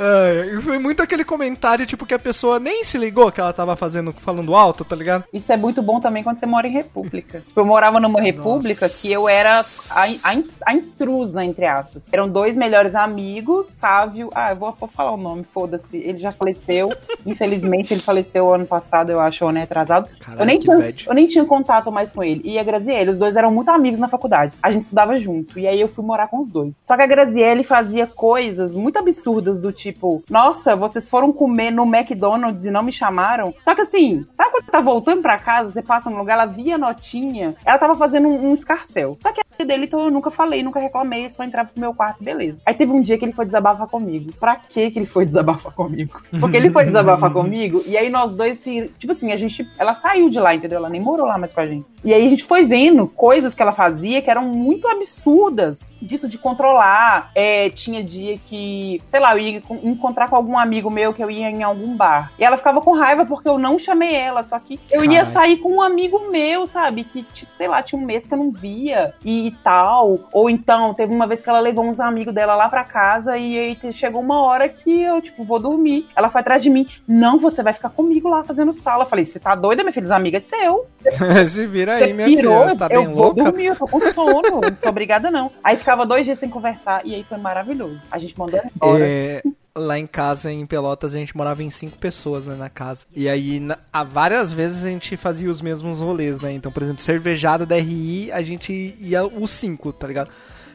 Speaker 2: E foi muito aquele comentário, tipo, que a pessoa nem se ligou que ela tava fazendo, falando alto, tá ligado?
Speaker 3: Isso é muito bom também quando você mora em república. Eu morava numa república
Speaker 2: Nossa.
Speaker 3: que eu era a, a, a intrusa, entre aspas. Eram dois melhores amigos, Sávio. Ah, eu vou, vou falar o nome, foda-se. Ele já faleceu. Infelizmente, ele faleceu ano passado, eu acho, ano atrasado.
Speaker 2: Caralho,
Speaker 3: eu, nem tinha,
Speaker 2: bad.
Speaker 3: eu nem tinha contato mais com ele. E a Graziele, os dois eram muito amigos na faculdade. A gente estudava junto. E aí eu fui morar com os dois. Só que a Graziele fazia coisas muito absurdas do tipo. Tipo, nossa, vocês foram comer no McDonald's e não me chamaram. Só que assim, sabe quando você tá voltando pra casa, você passa num lugar, ela via notinha, ela tava fazendo um, um escarcel. Só que a dele, então eu nunca falei, nunca reclamei, só entrava pro meu quarto, beleza. Aí teve um dia que ele foi desabafar comigo. Pra que que ele foi desabafar comigo? Porque ele foi desabafar comigo, e aí nós dois, tipo assim, a gente, ela saiu de lá, entendeu? Ela nem morou lá mais com a gente. E aí a gente foi vendo coisas que ela fazia que eram muito absurdas. Disso de controlar. É, tinha dia que, sei lá, eu ia con- encontrar com algum amigo meu que eu ia em algum bar. E ela ficava com raiva porque eu não chamei ela. Só que eu ia
Speaker 2: Caralho.
Speaker 3: sair com um amigo meu, sabe? Que, tipo, sei lá, tinha um mês que eu não via e, e tal. Ou então, teve uma vez que ela levou uns amigos dela lá pra casa e aí chegou uma hora que eu, tipo, vou dormir. Ela foi atrás de mim. Não, você vai ficar comigo lá fazendo sala. Eu falei, você tá doida, minha filha? Os amigos é seu.
Speaker 2: Se vira aí, minha
Speaker 3: pirou,
Speaker 2: filha. Você tá
Speaker 3: eu
Speaker 2: bem
Speaker 3: vou
Speaker 2: louca?
Speaker 3: dormir, eu tô com sono, não sou obrigada não. Aí ficava dois dias sem conversar e aí foi maravilhoso. A gente mandou ela embora.
Speaker 2: É, lá em casa, em Pelotas, a gente morava em cinco pessoas né, na casa. E aí, na- há várias vezes a gente fazia os mesmos rolês, né? Então, por exemplo, cervejada da RI, a gente ia os cinco, tá ligado?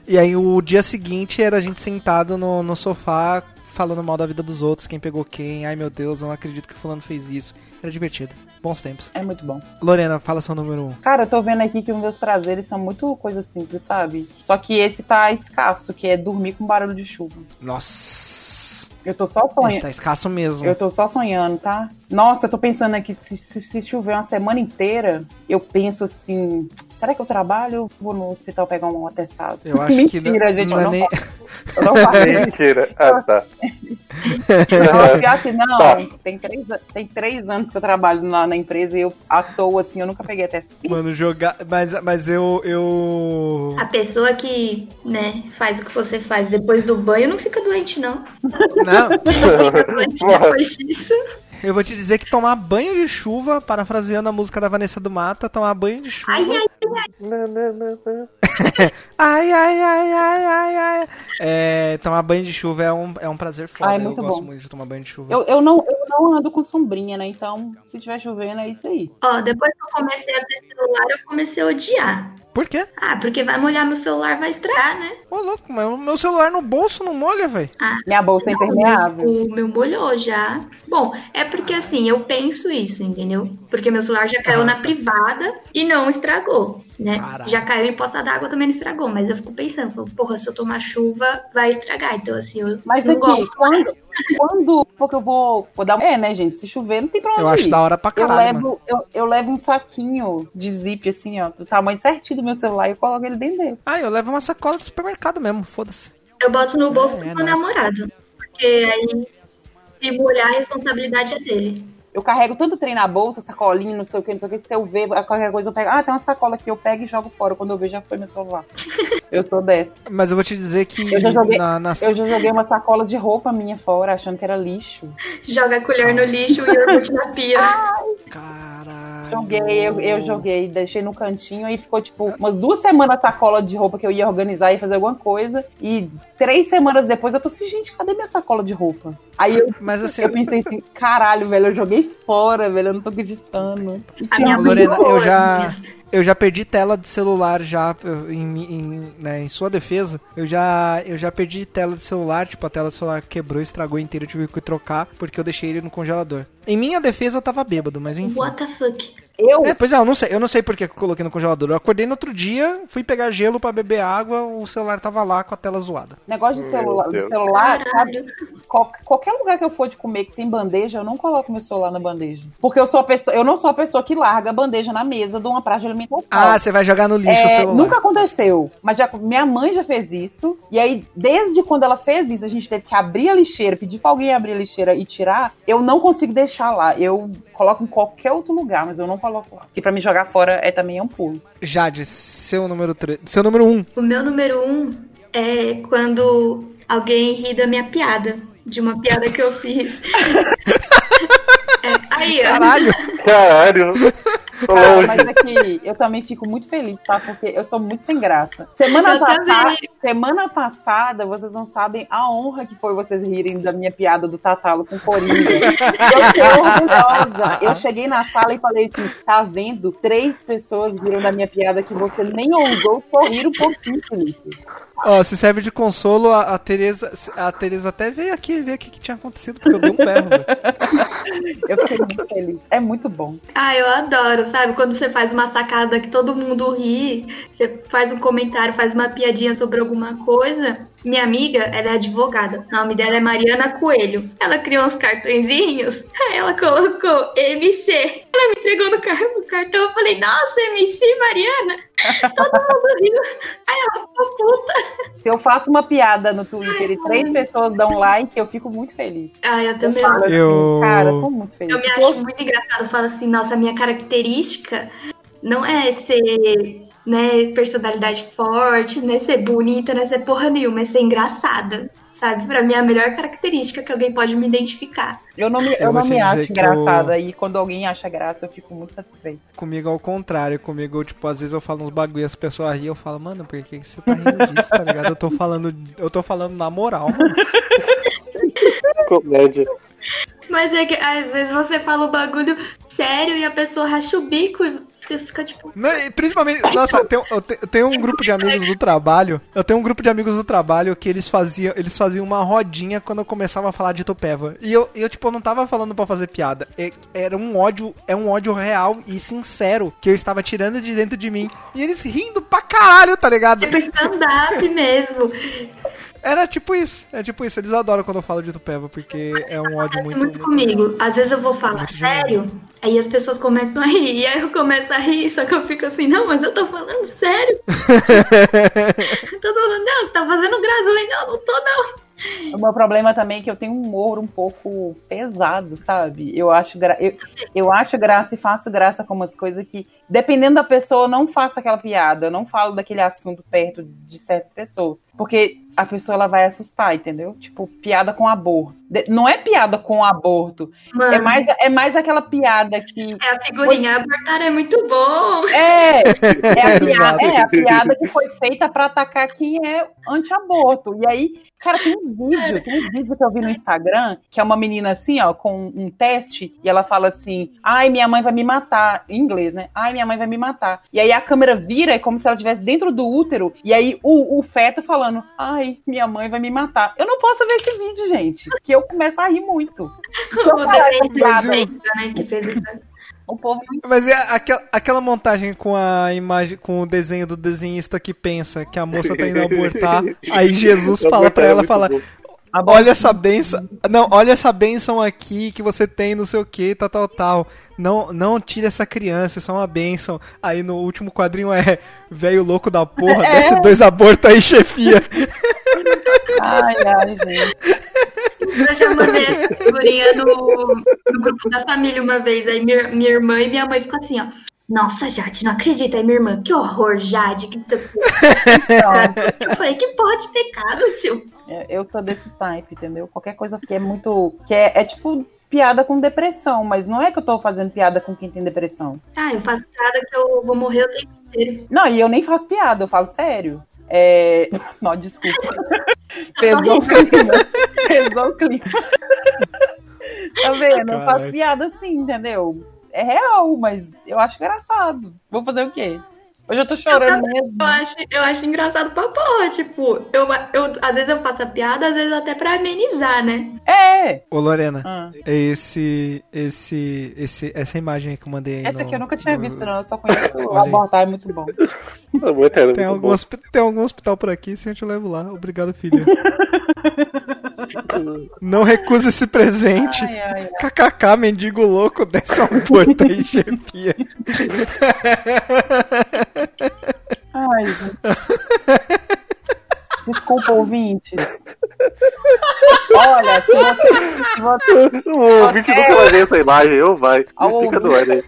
Speaker 2: E aí, o dia seguinte era a gente sentado no, no sofá, falando mal da vida dos outros, quem pegou quem. Ai, meu Deus, eu não acredito que fulano fez isso. Era divertido. Bons tempos.
Speaker 3: É muito bom.
Speaker 2: Lorena, fala seu número um.
Speaker 3: Cara, eu tô vendo aqui que os meus prazeres são muito coisas simples, sabe? Só que esse tá escasso, que é dormir com barulho de chuva.
Speaker 2: Nossa.
Speaker 3: Eu tô só sonhando.
Speaker 2: tá escasso mesmo.
Speaker 3: Eu tô só sonhando, tá? Nossa, eu tô pensando aqui, se, se, se chover uma semana inteira, eu penso assim, será que eu trabalho ou vou no hospital pegar um atestado?
Speaker 2: Eu acho que
Speaker 3: Mentira,
Speaker 2: não,
Speaker 3: gente,
Speaker 2: não
Speaker 3: eu
Speaker 2: é
Speaker 3: não
Speaker 2: nem...
Speaker 3: faço. Eu não faço isso.
Speaker 1: Mentira. Ah, tá.
Speaker 3: Não, porque assim, não,
Speaker 1: Tá.
Speaker 3: tem, três, tem três anos que eu trabalho na, na empresa e eu, à toa, assim, eu nunca peguei até.
Speaker 2: Mano, jogar. Mas, mas eu. eu...
Speaker 4: A pessoa que, né, faz o que você faz depois do banho não fica doente, não.
Speaker 2: Não,
Speaker 4: Não fica doente depois disso.
Speaker 2: Eu vou te dizer que tomar banho de chuva, parafraseando a música da Vanessa do Mata, tomar banho de chuva.
Speaker 4: Ai, ai,
Speaker 1: Não, não, não, não.
Speaker 2: Ai, ai, ai, ai, ai, ai. É, tomar banho de chuva é um, é um prazer foda.
Speaker 3: Ai,
Speaker 2: eu
Speaker 3: muito
Speaker 2: gosto
Speaker 3: bom.
Speaker 2: muito de tomar banho de chuva.
Speaker 3: Eu, eu, não, eu não ando com sombrinha, né? Então, se tiver chovendo, é isso aí.
Speaker 4: Ó, depois que eu comecei a ter celular, eu comecei a odiar.
Speaker 2: Por quê?
Speaker 4: Ah, porque vai molhar meu celular, vai estragar, né?
Speaker 2: Ô, louco, mas o meu celular no bolso não molha, velho.
Speaker 3: Minha bolsa é impermeável.
Speaker 4: O meu molhou já. Bom, é porque assim, eu penso isso, entendeu? Porque meu celular já caiu na privada e não estragou, né? Já caiu em poça d'água também não estragou, mas eu fico pensando, porra, se eu tomar chuva, vai estragar. Então, assim, eu
Speaker 3: Mas
Speaker 4: não
Speaker 3: aqui,
Speaker 4: gosto.
Speaker 3: quando, quando porque eu vou, vou dar. É, né, gente? Se chover, não tem pra onde
Speaker 2: Eu acho
Speaker 3: ir.
Speaker 2: da hora pra
Speaker 3: Eu
Speaker 2: caralho, mano.
Speaker 3: levo, eu, eu levo um saquinho de zip, assim, ó, do tamanho certinho do meu celular e eu coloco ele dentro dele.
Speaker 2: Ah, eu levo uma sacola do supermercado mesmo, foda-se.
Speaker 4: Eu boto no bolso
Speaker 2: É,
Speaker 4: pro
Speaker 2: é
Speaker 4: meu namorado. Porque aí, se molhar, a responsabilidade é dele.
Speaker 3: Eu carrego tanto trem na bolsa, sacolinha, não sei o que, não sei o que. Se eu ver qualquer coisa, eu pego. Ah, tem uma sacola aqui, eu pego e jogo fora. Quando eu ver, já foi meu celular. eu sou dessa.
Speaker 2: Mas eu vou te dizer que
Speaker 3: Eu já joguei-
Speaker 2: na, na-
Speaker 3: Eu já joguei uma sacola de roupa minha fora, achando que era lixo.
Speaker 4: Joga a colher no lixo e iogurte na pia.
Speaker 2: Caralho.
Speaker 3: Joguei, eu, eu joguei, deixei no cantinho e ficou tipo umas duas semanas a sacola de roupa que eu ia organizar e fazer alguma coisa. E três semanas depois eu tô assim, gente, cadê minha sacola de roupa? Aí eu,
Speaker 2: Mas assim,
Speaker 3: eu pensei assim, caralho, velho, eu joguei fora, velho, eu não tô acreditando.
Speaker 4: A minha
Speaker 2: Lorena, eu já, eu já perdi tela de celular já em, em, né, em sua defesa. Eu já, eu já perdi tela de celular, tipo a tela do celular quebrou, estragou inteira, eu tive que trocar porque eu deixei ele no congelador. Em minha defesa eu tava bêbado, mas enfim.
Speaker 4: What the fuck?
Speaker 3: Eu,
Speaker 2: É, pois é, eu não sei, eu não sei por que eu coloquei no congelador. Eu acordei no outro dia, fui pegar gelo pra beber água, o celular tava lá com a tela zoada.
Speaker 3: negócio de
Speaker 1: Meu
Speaker 3: celular, de
Speaker 1: Deus.
Speaker 3: celular sabe? Qual- qualquer lugar que eu for de comer que tem bandeja, eu não coloco meu celular na bandeja. Porque eu sou a pessoa, eu não sou a pessoa que larga a bandeja na mesa de uma praça de alimentação.
Speaker 2: Ah, você vai jogar no lixo o
Speaker 3: É,
Speaker 2: celular.
Speaker 3: nunca aconteceu, mas já, minha mãe já fez isso. E aí, desde quando ela fez isso, a gente teve que abrir a lixeira, pedir pra alguém abrir a lixeira e tirar. Eu não consigo deixar lá. Eu coloco em qualquer outro lugar, mas eu não coloco lá. Porque pra me jogar fora é também é um pulo.
Speaker 2: Jade, seu número 3. Seu número 1. Um.
Speaker 4: O meu número um é quando alguém ri da minha piada. De uma piada que eu fiz. É, aí, ó.
Speaker 2: Caralho!
Speaker 1: Caralho. Tô
Speaker 3: Cara,
Speaker 1: longe.
Speaker 3: mas é que eu também fico muito feliz, tá? Porque eu sou muito sem graça. Semana, passada, semana passada, vocês não sabem a honra que foi vocês rirem da minha piada do Tatalo com Coringa. eu fiquei orgulhosa. Eu cheguei na sala e falei assim: tá vendo? Três pessoas riram da minha piada que você nem ousou sorrir um pouquinho, Felipe.
Speaker 2: Ó, se serve de consolo, a, a Tereza. A Tereza até veio aqui ver o que, que tinha acontecido, porque eu dei um berro, velho.
Speaker 3: Eu fiquei muito feliz. É muito bom.
Speaker 4: Ah, eu adoro, sabe? Quando você faz uma sacada que todo mundo ri, você faz um comentário, faz uma piadinha sobre alguma coisa. Minha amiga, ela é advogada. O nome dela é Mariana Coelho. Ela criou uns cartõezinhos, aí ela colocou MC. Ela me entregou no, car no cartão, eu falei, nossa, MC Mariana. Todo mundo riu. Aí ela ficou puta.
Speaker 3: Se eu faço uma piada no Twitter e três pessoas dão like, eu fico muito feliz.
Speaker 4: Ah, eu
Speaker 3: Eu
Speaker 4: também.
Speaker 3: falo assim,
Speaker 2: Eu-
Speaker 3: cara, eu tô muito feliz.
Speaker 4: Eu me acho muito engraçado. Eu falo assim, nossa, a minha característica não é ser, né, personalidade forte, não é ser bonita, não é ser porra nenhuma, é ser engraçada. Sabe? Pra mim é a melhor característica que alguém pode me identificar.
Speaker 3: Eu não me,
Speaker 2: Eu
Speaker 3: eu não me acho
Speaker 2: que eu-
Speaker 3: engraçada. E quando alguém acha graça, eu fico muito satisfeito.
Speaker 2: Comigo ao contrário, comigo, tipo, às vezes eu falo uns bagulho e as pessoas riem, eu falo, mano, por que, que você tá rindo disso, tá ligado? Eu tô falando, eu tô falando na moral, mano.
Speaker 1: Comédia.
Speaker 4: Mas é que às vezes você fala o bagulho sério e a pessoa racha o bico e fica, fica tipo.
Speaker 2: Não, principalmente, nossa, eu tenho, eu um grupo de amigos do trabalho. Eu tenho um grupo de amigos do trabalho que eles faziam, eles faziam uma rodinha quando eu começava a falar de Tupéva. E eu, eu tipo, eu não tava falando pra fazer piada. É- Era um ódio, é um ódio real e sincero que eu estava tirando de dentro de mim. E eles rindo pra caralho, tá ligado?
Speaker 4: Tipo stand-up mesmo.
Speaker 2: Era tipo isso, é tipo isso. Eles adoram quando eu falo de Tupéva, porque é um ódio muito.
Speaker 4: muito comigo. Às vezes eu vou falar sério, aí as pessoas começam a rir. E aí eu começo a rir, só que eu fico assim, não, mas eu tô falando sério. Todo mundo, não, você tá fazendo graça. Eu falei, não, não tô não.
Speaker 3: O meu problema também é que eu tenho um humor um pouco pesado, sabe? Eu acho, gra... eu, eu acho graça e faço graça com umas coisas que, dependendo da pessoa, eu não faço aquela piada. Eu não falo daquele assunto perto de certas pessoas. Porque a pessoa ela vai assustar, entendeu? Tipo, piada com aborto. De- Não é piada com aborto.
Speaker 4: Mano,
Speaker 3: É mais, é mais aquela piada que.
Speaker 4: é a figurinha, abortar é muito bom.
Speaker 3: É, é a, piada, é a piada que foi feita pra atacar quem é anti-aborto. E aí, cara, tem um vídeo, tem um vídeo que eu vi no Instagram, que é uma menina assim, ó, com um teste, e ela fala assim: ai, minha mãe vai me matar, em inglês, né? Ai, minha mãe vai me matar. E aí a câmera vira, é como se ela estivesse dentro do útero, e aí o, o feto falando: ai, minha mãe vai me matar. Eu não posso ver esse vídeo, gente, porque eu começo a rir muito.
Speaker 4: O né, que fez.
Speaker 3: O povo
Speaker 2: Mas é aquela, aquela montagem com a imagem, com o desenho do desenhista que pensa que a moça tá indo abortar, aí Jesus fala pra ela, fala, olha essa benção, não, olha essa benção aqui que você tem, não sei o que, tal, tal, tal, não, não tire essa criança, isso é uma benção. Aí no último quadrinho é, velho louco da porra,
Speaker 3: É.
Speaker 2: desce dois abortos aí, chefia.
Speaker 3: Ai, ai, gente.
Speaker 4: Eu já mandei essa figurinha no, no grupo da família uma vez. Aí minha, minha irmã e minha mãe ficam assim, ó. Nossa, Jade, não acredita. Aí minha irmã, que horror, Jade, que não sei o quê.
Speaker 3: Então,
Speaker 4: Eu falei, que porra de pecado, tio.
Speaker 3: É, Eu sou desse type, entendeu? Qualquer coisa que é muito. que é, é tipo piada com depressão, mas não é que eu tô fazendo piada com quem tem depressão.
Speaker 4: Ah, eu faço piada que eu vou morrer o tempo inteiro.
Speaker 3: Não, e eu nem faço piada, eu falo sério. É. Não, desculpa. Pesou o clima. Pesou o clima. Tá vendo? Eu faço piada assim, entendeu? É real, mas eu acho engraçado. Vou fazer o quê? Hoje eu tô chorando mesmo.
Speaker 4: Eu acho, eu acho engraçado pra porra, tipo, eu, eu, às vezes eu faço a piada, às vezes até pra amenizar, né?
Speaker 3: É!
Speaker 2: Ô Lorena,
Speaker 3: Ah.
Speaker 2: é esse, esse, esse, essa imagem aí que eu mandei aí
Speaker 3: Essa
Speaker 2: no-
Speaker 3: aqui eu nunca tinha
Speaker 2: no-
Speaker 3: visto, não. Eu só conheço o abortar, é muito bom.
Speaker 1: É muito, era
Speaker 2: Tem algum, hospi- tem algum hospital por aqui, sim, eu te levo lá. Obrigado, filha. Não recusa esse presente.
Speaker 3: Ai, ai, ai.
Speaker 2: KKK, mendigo louco, desce uma porta aí, chefia.
Speaker 3: Ai, gente. Desculpa, ouvinte. Olha, se você, se você
Speaker 1: O ouvinte
Speaker 3: É.
Speaker 1: nunca vai ver essa imagem, eu vai.
Speaker 3: Ao
Speaker 1: Fica
Speaker 3: ouvinte.
Speaker 1: ar aí.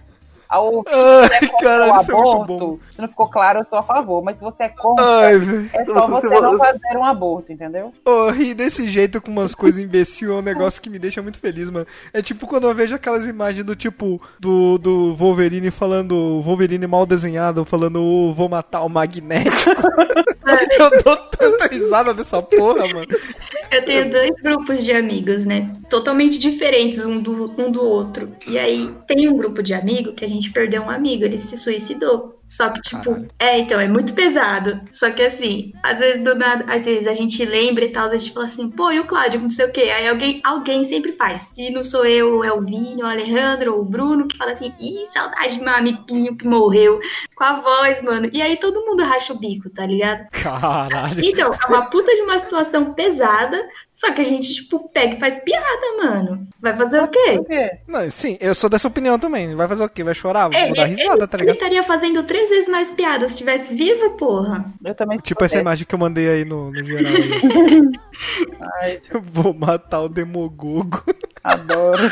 Speaker 3: Ao ouvir
Speaker 2: Ai,
Speaker 3: se é
Speaker 2: caralho,
Speaker 3: o
Speaker 2: isso é muito bom.
Speaker 3: aborto, se não ficou claro, eu sou a favor. Mas se você é contra,
Speaker 2: Ai,
Speaker 3: é só você
Speaker 1: você-
Speaker 3: não fazer um aborto, entendeu?
Speaker 2: Ô, rir desse jeito com umas coisas imbecil é um negócio que me deixa muito feliz, mano. É tipo quando eu vejo aquelas imagens do tipo do, do Wolverine falando, Wolverine mal desenhado, falando, "Ô, vou matar o magnético. eu dou tanta risada dessa porra, mano.
Speaker 4: Eu tenho dois grupos de amigos, né? Totalmente diferentes um do, um do outro. E aí tem um grupo de amigos que a gente gente perdeu um amigo, ele se suicidou. Só que, tipo,
Speaker 2: Caralho.
Speaker 4: é, então, é muito pesado. Só que assim, às vezes do nada, às vezes a gente lembra e tal, a gente fala assim, pô, e o Cláudio, não sei o quê. Aí alguém, alguém sempre faz. Se não sou eu, é o Vinho, o Alejandro, ou o Bruno, que fala assim, ih, saudade do meu amiguinho que morreu. Com a voz, mano. E aí todo mundo racha o bico, tá ligado?
Speaker 2: Caralho.
Speaker 4: Então, é uma puta de uma situação pesada, só que a gente, tipo, pega e faz piada, mano. Vai fazer o quê?
Speaker 2: Não, sim, eu sou dessa opinião também. Vai fazer o quê? Vai chorar? Vou dar
Speaker 4: ele,
Speaker 2: risada, tá
Speaker 4: ele
Speaker 2: ligado?
Speaker 4: estaria fazendo três vezes mais piada se estivesse vivo, porra.
Speaker 3: Eu também
Speaker 2: Tipo essa imagem que eu mandei aí no, no geral.
Speaker 3: Ai,
Speaker 2: Eu vou matar o Demogogo.
Speaker 3: adoro.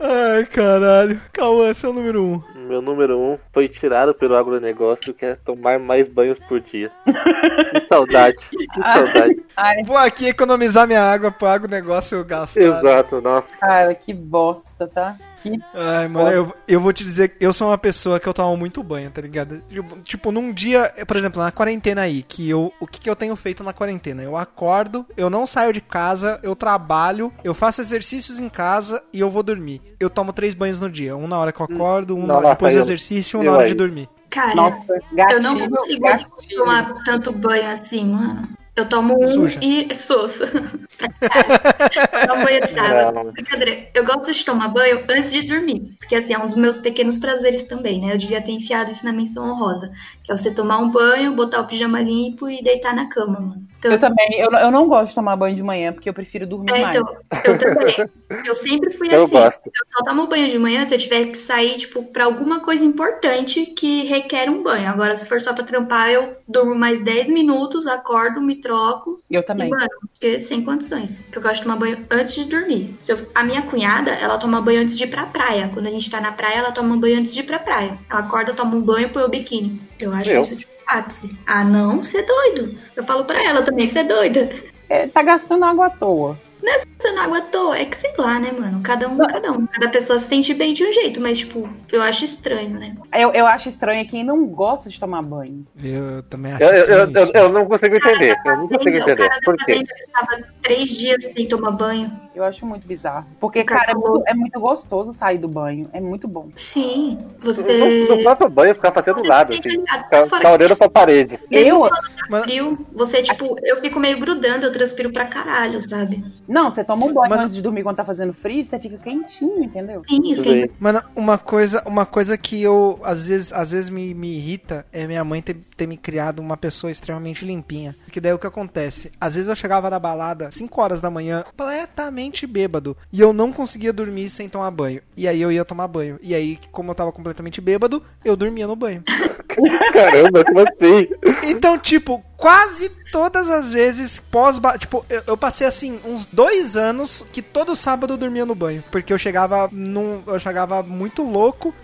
Speaker 2: Ai, caralho. Cauã, seu número um.
Speaker 1: Meu número um foi tirado pelo agronegócio, que é tomar mais banhos por dia. Que saudade, que saudade.
Speaker 3: Ai,
Speaker 2: Vou aqui economizar minha água, pago o negócio eu gasto.
Speaker 1: Exato, nossa.
Speaker 3: cara, que bosta, tá? Que
Speaker 2: Ai, mano, eu, eu vou te dizer que eu sou uma pessoa que eu tomo muito banho, tá ligado? Tipo, Tipo, num dia, por exemplo, na quarentena aí, que eu. O que, que eu tenho feito na quarentena? Eu acordo, eu não saio de casa, eu trabalho, eu faço exercícios em casa e eu vou dormir. Eu tomo três banhos no dia. Um na hora que eu acordo, um na hora depois do exercício e um na hora
Speaker 1: aí.
Speaker 2: de dormir.
Speaker 4: Cara,
Speaker 3: nossa, gatilho,
Speaker 4: eu não consigo
Speaker 3: gatilho.
Speaker 4: tomar tanto banho assim, mano. Eu tomo um
Speaker 2: Suja.
Speaker 4: e soço. eu tomo banho de sábado. Brincadeira. Eu gosto de tomar banho antes de dormir. Porque assim, é um dos meus pequenos prazeres também, né? Eu devia ter enfiado isso na menção honrosa. Que é você tomar um banho, botar o pijama limpo e deitar na cama, mano. Então,
Speaker 3: Eu também, eu, eu não gosto de tomar banho de manhã, porque eu prefiro dormir
Speaker 4: É,
Speaker 3: mais.
Speaker 4: então, eu também. Eu sempre fui
Speaker 1: Eu
Speaker 4: assim.
Speaker 1: gosto.
Speaker 4: Eu só tomo banho de manhã se eu tiver que sair, tipo, pra alguma coisa importante que requer um banho. Agora, se for só pra trampar, eu durmo mais 10 minutos, acordo, me troco.
Speaker 3: Eu
Speaker 4: E,
Speaker 3: também.
Speaker 4: mano, porque sem condições. Porque eu gosto de tomar banho antes de dormir. Se eu- a minha cunhada, ela toma banho antes de ir pra praia. Quando a gente tá na praia, ela toma banho antes de ir pra praia. Ela acorda, toma um banho, põe o biquíni. Eu acho
Speaker 1: Eu?
Speaker 4: isso, tipo, ápice. Ah, não? Você é doido. Eu falo pra ela também, você é doida.
Speaker 3: É, tá gastando água à toa.
Speaker 4: Não é não água à toa, é que sei lá, né, mano? Cada um, cada um. Cada pessoa se sente bem de um jeito, mas, tipo, eu acho estranho, né?
Speaker 3: Eu, eu acho estranho quem não gosta de tomar banho.
Speaker 2: Eu também acho
Speaker 1: Eu, eu, eu, eu, não consigo entender. Eu não consigo
Speaker 4: o
Speaker 1: entender. Por quê?
Speaker 4: fazenda que tava três dias sem tomar banho.
Speaker 3: Eu acho muito bizarro. Porque,
Speaker 4: cara
Speaker 3: é muito, é muito gostoso sair do banho. É muito bom.
Speaker 4: Sim,
Speaker 1: No,
Speaker 4: você.
Speaker 1: no próprio banho ficar fazendo nada, assim. Ficar, ficar olhando pra parede.
Speaker 4: Mesmo
Speaker 3: Eu-
Speaker 4: quando tá frio, você, tipo, eu fico meio grudando, eu transpiro pra caralho, sabe?
Speaker 3: Não, você toma um banho
Speaker 2: Mano-
Speaker 3: antes de dormir quando tá fazendo frio, você fica quentinho, entendeu?
Speaker 4: Sim, sim.
Speaker 2: Mano, uma coisa, uma coisa que eu às vezes, às vezes me, me irrita é minha mãe ter, ter me criado uma pessoa extremamente limpinha. Porque daí o que acontece? Às vezes eu chegava da balada 5 horas da manhã, completamente bêbado, e eu não conseguia dormir sem tomar banho. E aí eu ia tomar banho. E aí, como eu tava completamente bêbado, eu dormia no banho.
Speaker 1: Caramba, como assim?
Speaker 2: Então, tipo, quase todas as vezes pós tipo, eu, eu passei assim uns dois anos que todo sábado eu dormia no banho, porque eu chegava num, eu chegava muito louco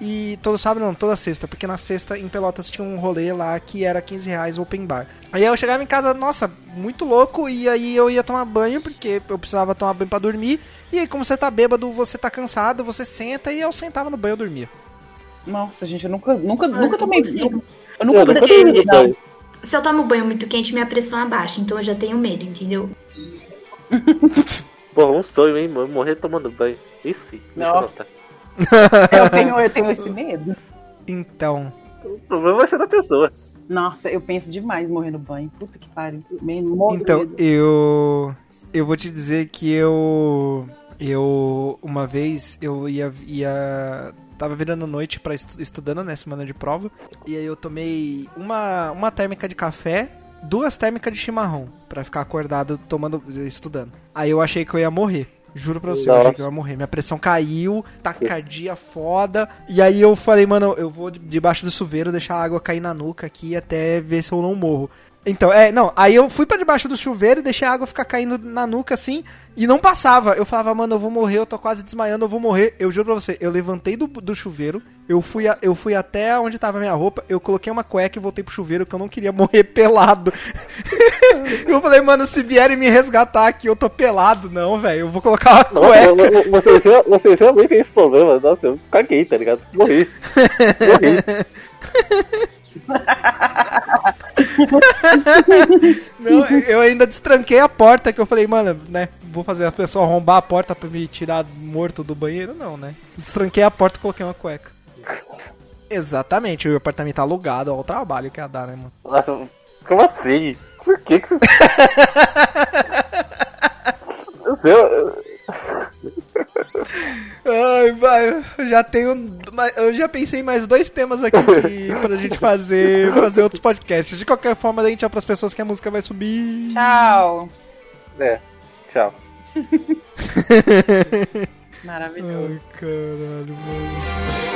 Speaker 2: e todo sábado não, toda sexta, porque na sexta em Pelotas tinha um rolê lá que era 15 reais open bar. Aí eu chegava em casa, nossa, muito louco e aí eu ia tomar banho porque eu precisava tomar banho pra dormir. E aí como você tá bêbado, você tá cansado, você senta e eu sentava no banho e eu dormia.
Speaker 3: Nossa, gente, eu nunca, nunca,
Speaker 4: Eu
Speaker 3: nunca
Speaker 4: não
Speaker 3: tomei. Eu nunca,
Speaker 1: Eu nunca
Speaker 3: tomei não.
Speaker 4: Se eu tomo banho muito quente, minha pressão abaixa, então eu já tenho medo, entendeu?
Speaker 1: Pô, um sonho, hein, mano? Morrer tomando banho. Isso. Deixa eu
Speaker 3: Nossa.
Speaker 1: anotar.
Speaker 3: Eu tenho, eu tenho esse medo.
Speaker 2: Então,
Speaker 1: O problema vai ser da pessoa.
Speaker 3: Nossa, eu penso demais em morrer no banho. Puta que pariu.
Speaker 2: Então,
Speaker 3: medo.
Speaker 2: eu eu vou te dizer que eu eu uma vez eu ia ia tava virando noite para estudando, né, semana de prova, e aí eu tomei uma uma térmica de café, duas térmicas de chimarrão pra ficar acordado tomando estudando. Aí eu achei que eu ia morrer. Juro pra você, eu achei que eu ia morrer. Minha pressão caiu, tacardia foda. E aí eu falei, mano, eu vou de- debaixo do chuveiro deixar a água cair na nuca aqui até ver se eu não morro. Então, é, não, aí eu fui pra debaixo do chuveiro e deixei a água ficar caindo na nuca assim e não passava. Eu falava, mano, eu vou morrer, eu tô quase desmaiando, eu vou morrer. Eu juro pra você, eu levantei do, do chuveiro, eu fui, a- eu fui até onde tava a minha roupa, eu coloquei uma cueca e voltei pro chuveiro que eu não queria morrer pelado. eu falei, mano, se vierem me resgatar aqui, eu tô pelado. Não, velho, eu vou colocar uma cueca.
Speaker 1: vocês, real- vocês realmente têm esse problema. Nossa, eu caguei, tá ligado? Morri. Morri.
Speaker 2: Não, eu ainda destranquei a porta, que eu falei, mano, né? Vou fazer a pessoa arrombar a porta pra me tirar morto do banheiro? Não, né? Destranquei a porta e coloquei uma cueca. Exatamente, o apartamento tá alugado ao trabalho que ia dar, né, mano?
Speaker 1: Nossa, como assim? Por que que você... Você-
Speaker 2: Ai, vai, eu já tenho. Eu já pensei em mais dois temas aqui que, pra gente fazer, fazer outros podcasts. De qualquer forma, a gente é pras pessoas que a música vai subir.
Speaker 3: Tchau.
Speaker 1: É, tchau.
Speaker 3: Maravilhoso.
Speaker 2: Ai, caralho, mano.